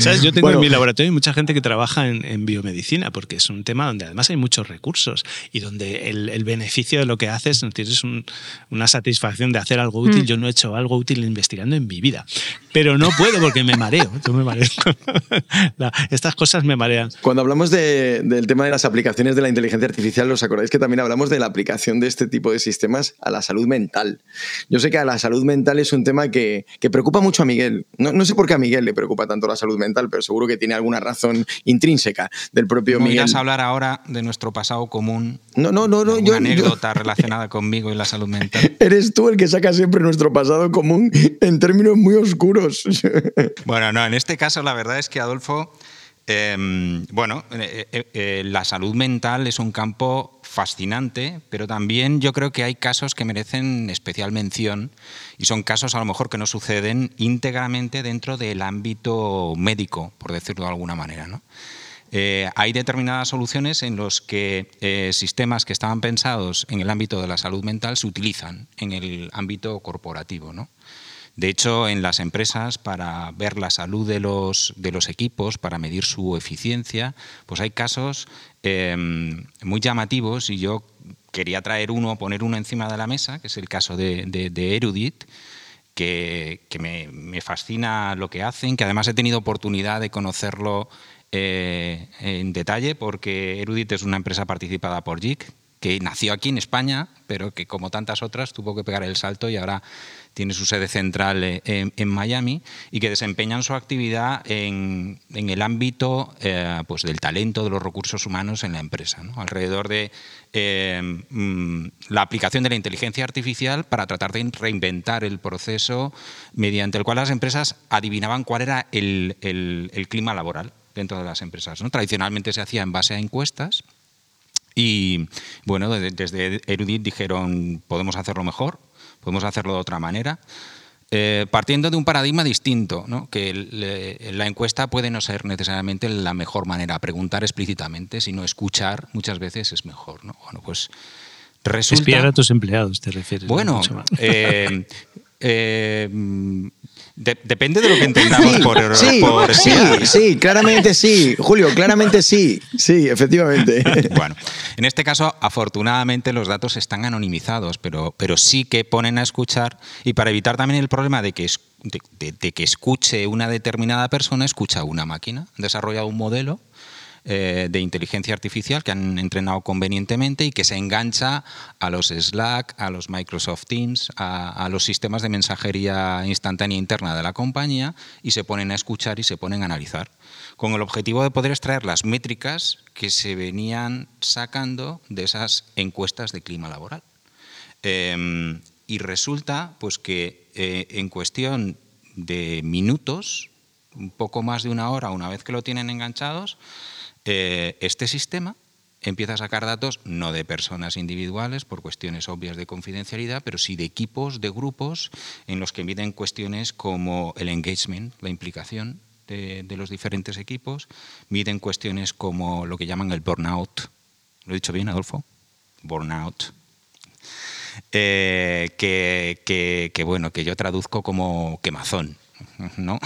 ¿Sabes? Yo tengo Bueno. en mi laboratorio mucha gente que trabaja en, en biomedicina, porque es un tema donde además hay muchos recursos y donde el, el beneficio de lo que haces, tienes un- una satisfacción de hacer algo útil. Mm. Yo no he hecho algo útil investigando en mi vida, pero no puedo porque me mareo. Yo me mareo. La- estas cosas me marean. Cuando hablamos de- del tema de las aplicaciones de la inteligencia artificial, ¿os acordáis que también hablamos de la aplicación de este tipo de sistemas a la salud mental? Yo sé que a la salud mental es un tema que, que preocupa mucho a Miguel. No, no sé por qué a Miguel le preocupa tanto la salud mental, pero seguro que tiene alguna razón intrínseca del propio ¿No Miguel. irás a hablar ahora de nuestro pasado común? No, no, no, no. Una Yo, yo- anécdota relacionada conmigo y la salud mental. eres tú el que saca siempre nuestro pasado común en términos muy oscuros. Bueno, no, en este caso la verdad es que Adolfo, eh, bueno, eh, eh, eh, la salud mental es un campo fascinante, pero también yo creo que hay casos que merecen especial mención y son casos a lo mejor que no suceden íntegramente dentro del ámbito médico, por decirlo de alguna manera, hay determinadas soluciones en los que sistemas que estaban pensados en el ámbito de la salud mental se utilizan en el ámbito corporativo. ¿no? De hecho, en las empresas, para ver la salud de los, de los equipos, para medir su eficiencia, pues hay casos eh, muy llamativos y yo quería traer uno, poner uno encima de la mesa, que es el caso de, Erudit, que, me fascina lo que hacen, que además he tenido oportunidad de conocerlo eh, en detalle, porque Erudit es una empresa participada por JIC, que nació aquí en España, pero que como tantas otras tuvo que pegar el salto y ahora tiene su sede central eh, en, Miami y que desempeñan su actividad en, el ámbito eh, pues del talento, de los recursos humanos en la empresa, alrededor de eh, mm, la aplicación de la inteligencia artificial para tratar de reinventar el proceso mediante el cual las empresas adivinaban cuál era el, clima laboral dentro de las empresas. Tradicionalmente se hacía en base a encuestas. Y bueno, de- desde Erudit dijeron, podemos hacerlo mejor, podemos hacerlo de otra manera, eh, partiendo de un paradigma distinto, ¿no? que la encuesta puede no ser necesariamente la mejor manera, preguntar explícitamente, sino escuchar muchas veces es mejor. ¿no? Bueno, pues resulta... Espiar a tus empleados, te refieres. ¿no? Bueno, eh, eh, mm, de- depende de lo que entendamos Sí, por, sí, por sí, sí, claramente sí. Julio, claramente sí. Sí, efectivamente. Bueno, en este caso, afortunadamente los datos están anonimizados, pero, pero sí que ponen a escuchar y para evitar también el problema de que, es- de, de- de que escuche una determinada persona, escucha una máquina. Han desarrollado un modelo eh, de inteligencia artificial que han entrenado convenientemente y que se engancha a los Slack, a los Microsoft Teams, a, los sistemas de mensajería instantánea interna de la compañía y se ponen a escuchar y se ponen a analizar con el objetivo de poder extraer las métricas que se venían sacando de esas encuestas de clima laboral. Eh, y resulta pues que eh, en cuestión de minutos, un poco más de una hora, una vez que lo tienen enganchados, eh, este sistema empieza a sacar datos no de personas individuales por cuestiones obvias de confidencialidad, pero sí de equipos, de grupos, en los que miden cuestiones como el engagement, la implicación de, los diferentes equipos, miden cuestiones como lo que llaman el burnout. ¿Lo he dicho bien, Adolfo? Burnout. Eh, que, bueno, que yo traduzco como quemazón. ¿no?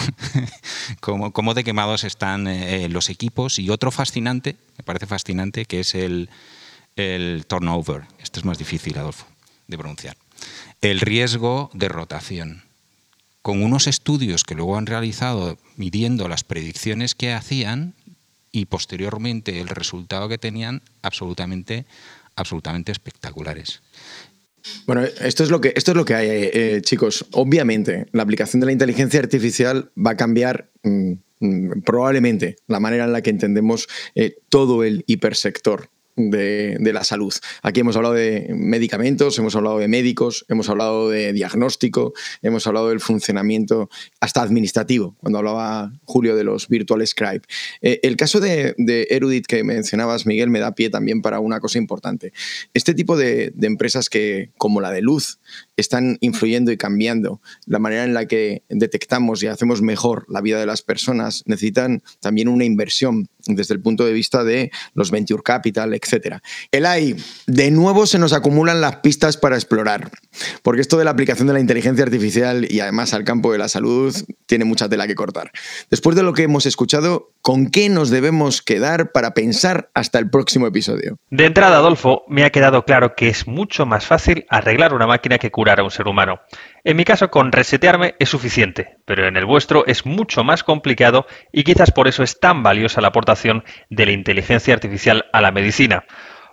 como, como de quemados están eh, los equipos y otro fascinante, me parece fascinante, que es el, el turnover. Esto es más difícil, Adolfo, de pronunciar. El riesgo de rotación. Con unos estudios que luego han realizado midiendo las predicciones que hacían y posteriormente el resultado que tenían absolutamente, absolutamente espectaculares. Bueno, esto es lo que, esto es lo que hay, eh, eh, chicos. Obviamente, la aplicación de la inteligencia artificial va a cambiar mm, mm, probablemente la manera en la que entendemos eh, todo el hipersector. De, de la salud. Aquí hemos hablado de medicamentos, hemos hablado de médicos, hemos hablado de diagnóstico, hemos hablado del funcionamiento hasta administrativo, cuando hablaba Julio de los virtual scribe. Eh, el caso de, de Erudit que mencionabas, Miguel, me da pie también para una cosa importante. Este tipo de, de empresas que, como la de Luz, están influyendo y cambiando la manera en la que detectamos y hacemos mejor la vida de las personas, necesitan también una inversión desde el punto de vista de los venture capital, etc. El AI, de nuevo se nos acumulan las pistas para explorar, porque esto de la aplicación de la inteligencia artificial y además al campo de la salud tiene mucha tela que cortar. Después de lo que hemos escuchado, ¿con qué nos debemos quedar para pensar hasta el próximo episodio? De entrada, Adolfo, me ha quedado claro que es mucho más fácil arreglar una máquina que curar a un ser humano. En mi caso, con resetearme es suficiente, pero en el vuestro es mucho más complicado y quizás por eso es tan valiosa la aportación de la inteligencia artificial a la medicina.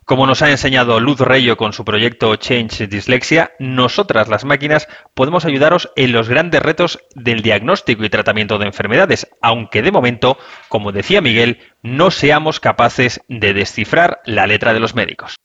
Como nos ha enseñado Luz Reyo con su proyecto Change Dyslexia, nosotras las máquinas podemos ayudaros en los grandes retos del diagnóstico y tratamiento de enfermedades, aunque de momento, como decía Miguel, no seamos capaces de descifrar la letra de los médicos.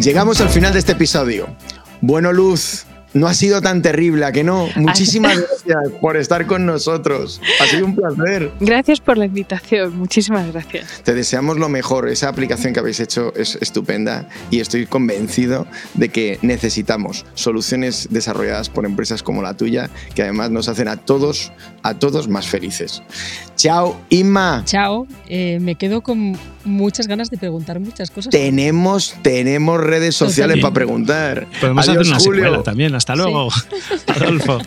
Llegamos al final de este episodio. Bueno, Luz, no ha sido tan terrible, ¿a que no? Muchísimas gracias por estar con nosotros. Ha sido un placer. Gracias por la invitación, muchísimas gracias. Te deseamos lo mejor. Esa aplicación que habéis hecho es estupenda y estoy convencido de que necesitamos soluciones desarrolladas por empresas como la tuya que además nos hacen a todos, a todos más felices. Chao, Inma. Chao. Eh, me quedo con muchas ganas de preguntar muchas cosas. Tenemos, tenemos redes sociales para preguntar. Podemos hacer una secuela también. Hasta luego, Adolfo.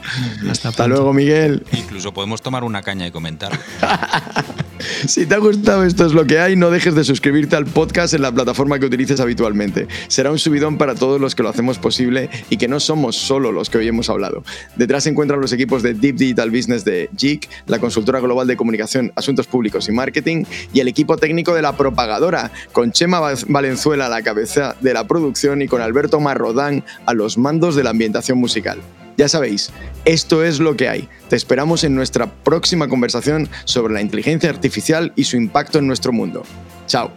Hasta, Hasta luego, Miguel. Incluso podemos tomar una caña y comentar. si te ha gustado esto es lo que hay, no dejes de suscribirte al podcast en la plataforma que utilices habitualmente. Será un subidón para todos los que lo hacemos posible y que no somos solo los que hoy hemos hablado. Detrás se encuentran los equipos de Deep Digital Business de JIC, la consultora global de comunicación Asuntos Públicos y Marketing, y el equipo técnico de la propagadora, con Chema Valenzuela a la cabeza de la producción y con Alberto Marrodán a los mandos de la ambientación musical. Ya sabéis, esto es lo que hay. Te esperamos en nuestra próxima conversación sobre la inteligencia artificial y su impacto en nuestro mundo. Chao.